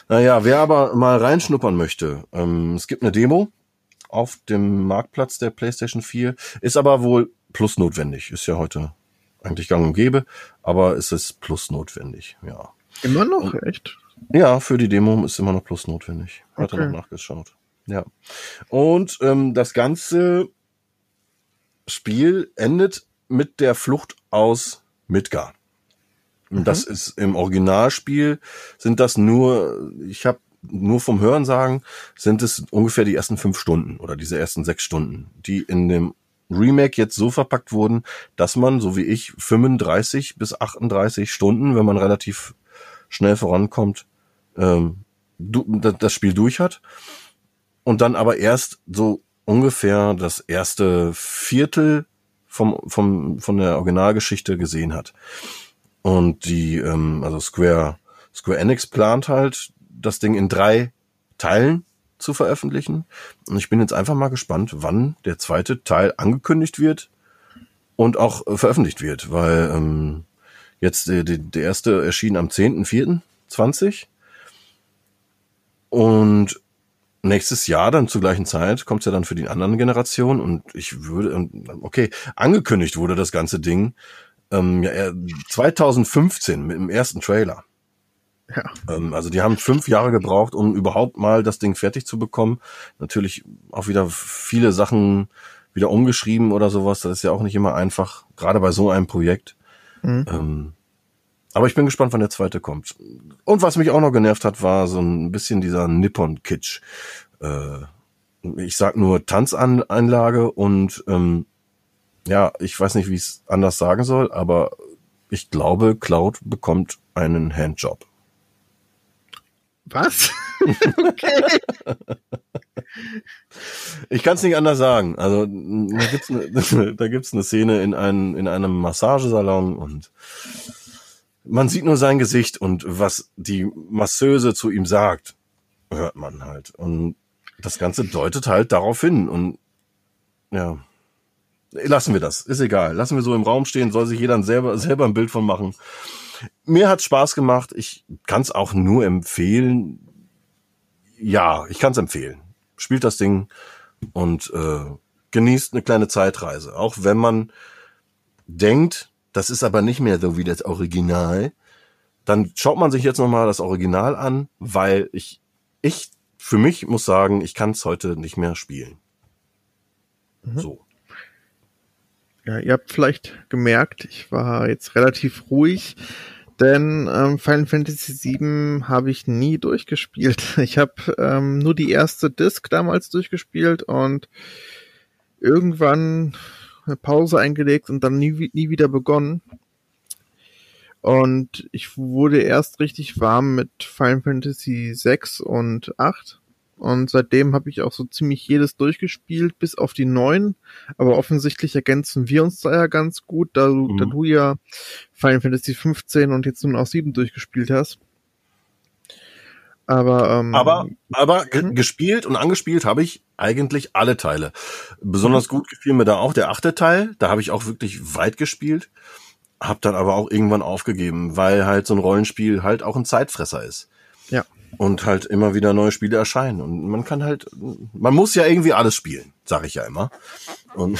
Naja, wer aber mal reinschnuppern möchte, ähm, es gibt eine Demo auf dem Marktplatz der PlayStation 4, ist aber wohl plus notwendig. Ist ja heute eigentlich gang und gäbe, aber es ist plus notwendig, ja. Immer noch, und, echt? Ja, für die Demo ist immer noch plus notwendig. Hat okay. er noch nachgeschaut. Ja. Und ähm, das ganze Spiel endet mit der Flucht aus Midgar. Das ist im Originalspiel sind das nur, ich habe nur vom Hören sagen, sind es ungefähr die ersten fünf Stunden oder diese ersten sechs Stunden, die in dem Remake jetzt so verpackt wurden, dass man, so wie ich, 35 bis 38 Stunden, wenn man relativ schnell vorankommt, ähm, das Spiel durch hat. Und dann aber erst so ungefähr das erste Viertel vom, vom, von der Originalgeschichte gesehen hat. Und die, ähm, also Square, Square Enix plant halt, das Ding in drei Teilen zu veröffentlichen. Und ich bin jetzt einfach mal gespannt, wann der zweite Teil angekündigt wird und auch äh, veröffentlicht wird, weil ähm, jetzt der, der, der erste erschien am 10.04.20 und nächstes Jahr dann zur gleichen Zeit kommt es ja dann für die anderen Generationen und ich würde, okay, angekündigt wurde das ganze Ding ähm, ja, 2015 mit dem ersten Trailer. Ja. Ähm, also die haben fünf Jahre gebraucht, um überhaupt mal das Ding fertig zu bekommen. Natürlich auch wieder viele Sachen wieder umgeschrieben oder sowas. Das ist ja auch nicht immer einfach, gerade bei so einem Projekt. Mhm. Ähm, aber ich bin gespannt, wann der zweite kommt. Und was mich auch noch genervt hat, war so ein bisschen dieser Nippon-Kitsch. Äh, ich sag nur Tanzanlage und ähm, ja, ich weiß nicht, wie ich es anders sagen soll, aber ich glaube, Cloud bekommt einen Handjob. Was? okay. Ich kann es nicht anders sagen. Also da gibt's eine, da gibt's eine Szene in einem in einem Massagesalon und man sieht nur sein Gesicht und was die Masseuse zu ihm sagt, hört man halt. Und das Ganze deutet halt darauf hin. Und ja, lassen wir das. Ist egal. Lassen wir so im Raum stehen. Soll sich jeder selber, selber ein Bild von machen. Mir hat Spaß gemacht. Ich kann es auch nur empfehlen. Ja, ich kann es empfehlen. Spielt das Ding und äh, genießt eine kleine Zeitreise. Auch wenn man denkt, das ist aber nicht mehr so wie das Original. Dann schaut man sich jetzt nochmal das Original an, weil ich, ich für mich muss sagen, ich kann es heute nicht mehr spielen. Mhm. So. Ja, ihr habt vielleicht gemerkt, ich war jetzt relativ ruhig, denn ähm, Final Fantasy VII habe ich nie durchgespielt. Ich habe ähm, nur die erste Disc damals durchgespielt und irgendwann eine Pause eingelegt und dann nie, nie wieder begonnen. Und ich wurde erst richtig warm mit Final Fantasy 6 und 8. Und seitdem habe ich auch so ziemlich jedes durchgespielt, bis auf die neuen. Aber offensichtlich ergänzen wir uns da ja ganz gut, da du, mhm. da du ja Final Fantasy 15 und jetzt nun auch 7 durchgespielt hast. Aber, ähm, aber, aber hm? gespielt und angespielt habe ich eigentlich alle Teile. Besonders mhm. gut gefiel mir da auch der achte Teil. Da habe ich auch wirklich weit gespielt. Hab dann aber auch irgendwann aufgegeben, weil halt so ein Rollenspiel halt auch ein Zeitfresser ist. Ja. Und halt immer wieder neue Spiele erscheinen. Und man kann halt, man muss ja irgendwie alles spielen, sage ich ja immer. Und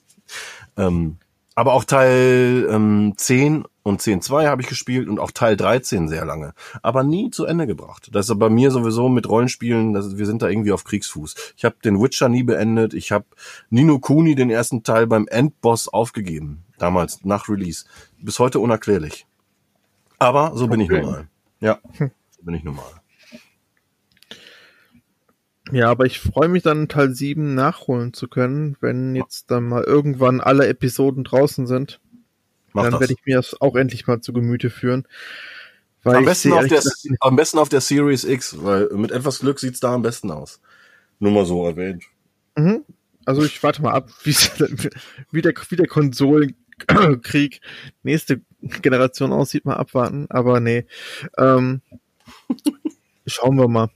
ähm, aber auch Teil ähm, 10 und 10.2 habe ich gespielt und auch Teil 13 sehr lange. Aber nie zu Ende gebracht. Das ist bei mir sowieso mit Rollenspielen, das, wir sind da irgendwie auf Kriegsfuß. Ich habe den Witcher nie beendet. Ich habe Nino Kuni den ersten Teil beim Endboss aufgegeben. Damals, nach Release. Bis heute unerklärlich. Aber so bin okay. ich normal. Ja, so bin ich normal. Ja, aber ich freue mich dann Teil 7 nachholen zu können, wenn jetzt dann mal irgendwann alle Episoden draußen sind. Mach dann werde ich mir das auch endlich mal zu Gemüte führen. am, besten auf der, am besten auf der Series X, weil mit etwas Glück sieht's da am besten aus. Nur mal so erwähnt. Mhm. Also ich warte mal ab, wie der, wie der Konsolenkrieg nächste Generation aussieht, mal abwarten. Aber nee. Ähm, schauen wir mal.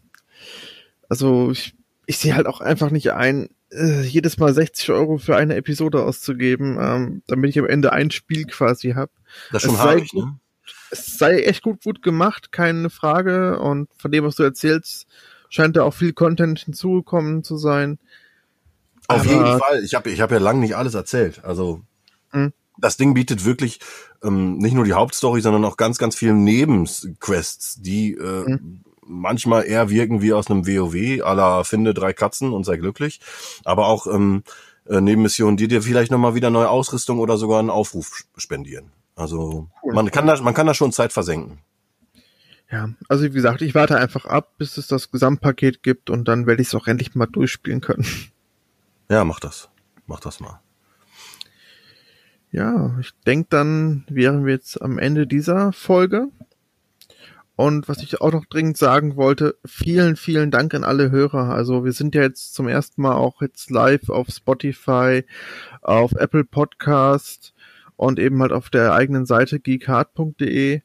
Also ich, ich sehe halt auch einfach nicht ein, äh, jedes Mal 60 Euro für eine Episode auszugeben, ähm, damit ich am Ende ein Spiel quasi habe. Das schon sei, ich, ne? Es sei echt gut, gut gemacht, keine Frage. Und von dem, was du erzählst, scheint da auch viel Content hinzugekommen zu sein. Auf Aber, jeden Fall. Ich habe ich hab ja lange nicht alles erzählt. Also hm? das Ding bietet wirklich ähm, nicht nur die Hauptstory, sondern auch ganz, ganz viele Nebenquests, die äh, hm manchmal eher wirken wie aus einem WoW, aller finde drei Katzen und sei glücklich, aber auch ähm, äh, Nebenmissionen, die dir vielleicht nochmal wieder neue Ausrüstung oder sogar einen Aufruf spendieren. Also Cool. man kann da, man kann da schon Zeit versenken. Ja, also wie gesagt, ich warte einfach ab, bis es das Gesamtpaket gibt und dann werde ich es auch endlich mal durchspielen können. Ja, mach das. Mach das mal. Ja, ich denke, dann wären wir jetzt am Ende dieser Folge. Und was ich auch noch dringend sagen wollte, vielen, vielen Dank an alle Hörer. Also wir sind ja jetzt zum ersten Mal auch jetzt live auf Spotify, auf Apple Podcast und eben halt auf der eigenen Seite geekhard.de.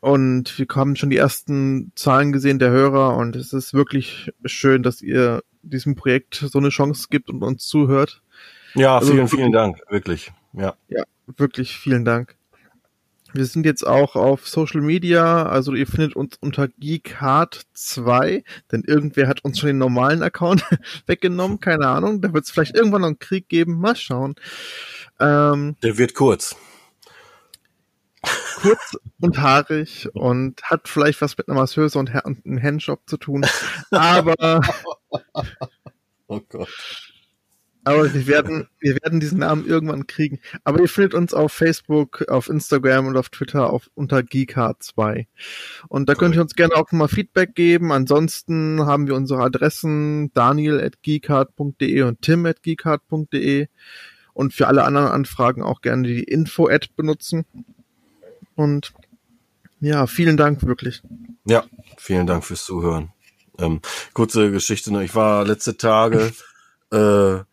Und wir haben schon die ersten Zahlen gesehen der Hörer und es ist wirklich schön, dass ihr diesem Projekt so eine Chance gibt und uns zuhört. Ja, Also vielen, wirklich- vielen Dank. Wirklich. Ja. Ja, wirklich vielen Dank. Wir sind jetzt auch auf Social Media, also ihr findet uns unter GeekHard2, denn irgendwer hat uns schon den normalen Account weggenommen, keine Ahnung. Da wird es vielleicht irgendwann noch einen Krieg geben, mal schauen. Ähm, Der wird kurz. kurz und haarig und hat vielleicht was mit einer Masseuse und, und einem Handjob zu tun. Aber, Oh Gott. Aber wir werden, wir werden diesen Namen irgendwann kriegen. Aber ihr findet uns auf Facebook, auf Instagram und auf Twitter auf, unter GeekHard2. Und da könnt ihr uns gerne auch mal Feedback geben. Ansonsten haben wir unsere Adressen daniel at geekhard.de und tim at geekhard.de. Und für alle anderen Anfragen auch gerne die Info-Ad benutzen. Und ja, vielen Dank wirklich. Ja, vielen Dank fürs Zuhören. Ähm, kurze Geschichte noch. Ich war letzte Tage äh,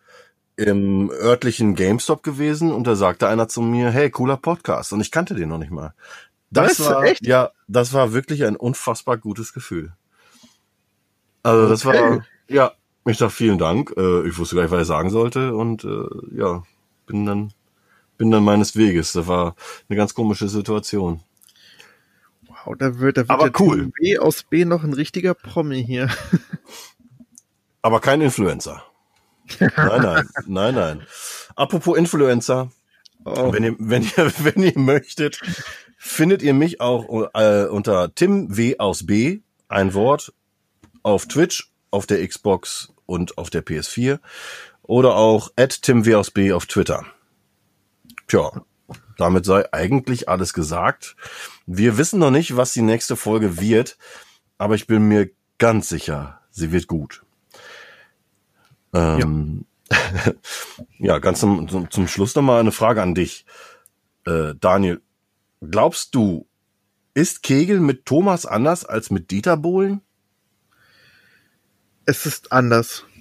im örtlichen GameStop gewesen und da sagte einer zu mir, hey, cooler Podcast. Und ich kannte den noch nicht mal. Das Was? war, Echt? ja, das war wirklich ein unfassbar gutes Gefühl. Also das Okay. war, ja, ich dachte vielen Dank. Äh, ich wusste gar nicht, was ich sagen sollte und äh, ja, bin dann, bin dann meines Weges. Das war eine ganz komische Situation. Wow, da wird, da wird Aber cool. B aus B noch ein richtiger Promi hier. Aber kein Influencer. Nein, nein, nein, nein. Apropos Influencer, Oh, wenn ihr, wenn ihr, wenn ihr möchtet, findet ihr mich auch äh, unter Tim W aus B, ein Wort, auf Twitch, auf der Xbox und auf der PS4 oder auch at Tim W aus B auf Twitter. Tja, damit sei eigentlich alles gesagt. Wir wissen noch nicht, was die nächste Folge wird, aber ich bin mir ganz sicher, sie wird gut. Ähm, ja. ganz zum, zum, zum Schluss noch mal eine Frage an dich. Äh, Daniel, glaubst du, ist Kegel mit Thomas anders als mit Dieter Bohlen? es ist anders.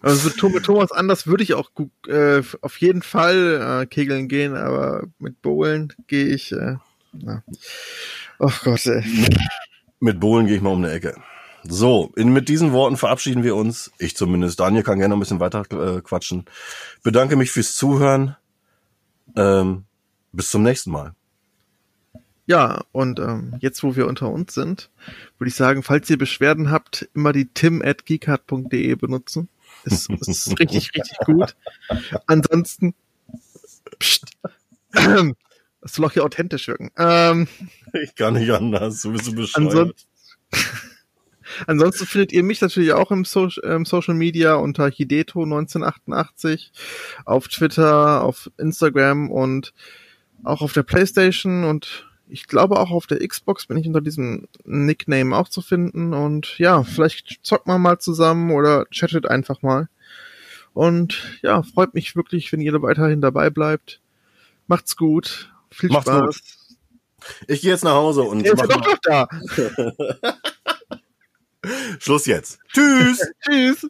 Also mit Tho- mit Thomas anders würde ich auch äh, auf jeden Fall äh, kegeln gehen, aber mit Bowlen gehe ich. Äh, na. Ach Gott, ey. Mit Bohlen gehe ich mal um eine Ecke. So, in, mit diesen Worten verabschieden wir uns. Ich zumindest. Daniel kann gerne noch ein bisschen weiter äh, quatschen. Bedanke mich fürs Zuhören. Ähm, bis zum nächsten Mal. Ja, und ähm, jetzt, wo wir unter uns sind, würde ich sagen, falls ihr Beschwerden habt, immer die tim at geekart.de benutzen. Ist, ist richtig, richtig gut. Ansonsten, pst, das soll auch hier authentisch wirken. Ähm, Ich kann nicht anders. Du bist so bescheuert. ansonsten, ansonsten findet ihr mich natürlich auch im, so im Social Media unter Hideto1988 auf Twitter, auf Instagram und auch auf der Playstation und ich glaube auch auf der Xbox bin ich unter diesem Nickname auch zu finden und ja, vielleicht zockt man mal zusammen oder chattet einfach mal. Und ja, freut mich wirklich, wenn ihr weiterhin dabei bleibt. Macht's gut. Viel Macht's Spaß. Ich gehe jetzt nach Hause und ja mach doch da. Schluss jetzt. Tschüss. Tschüss.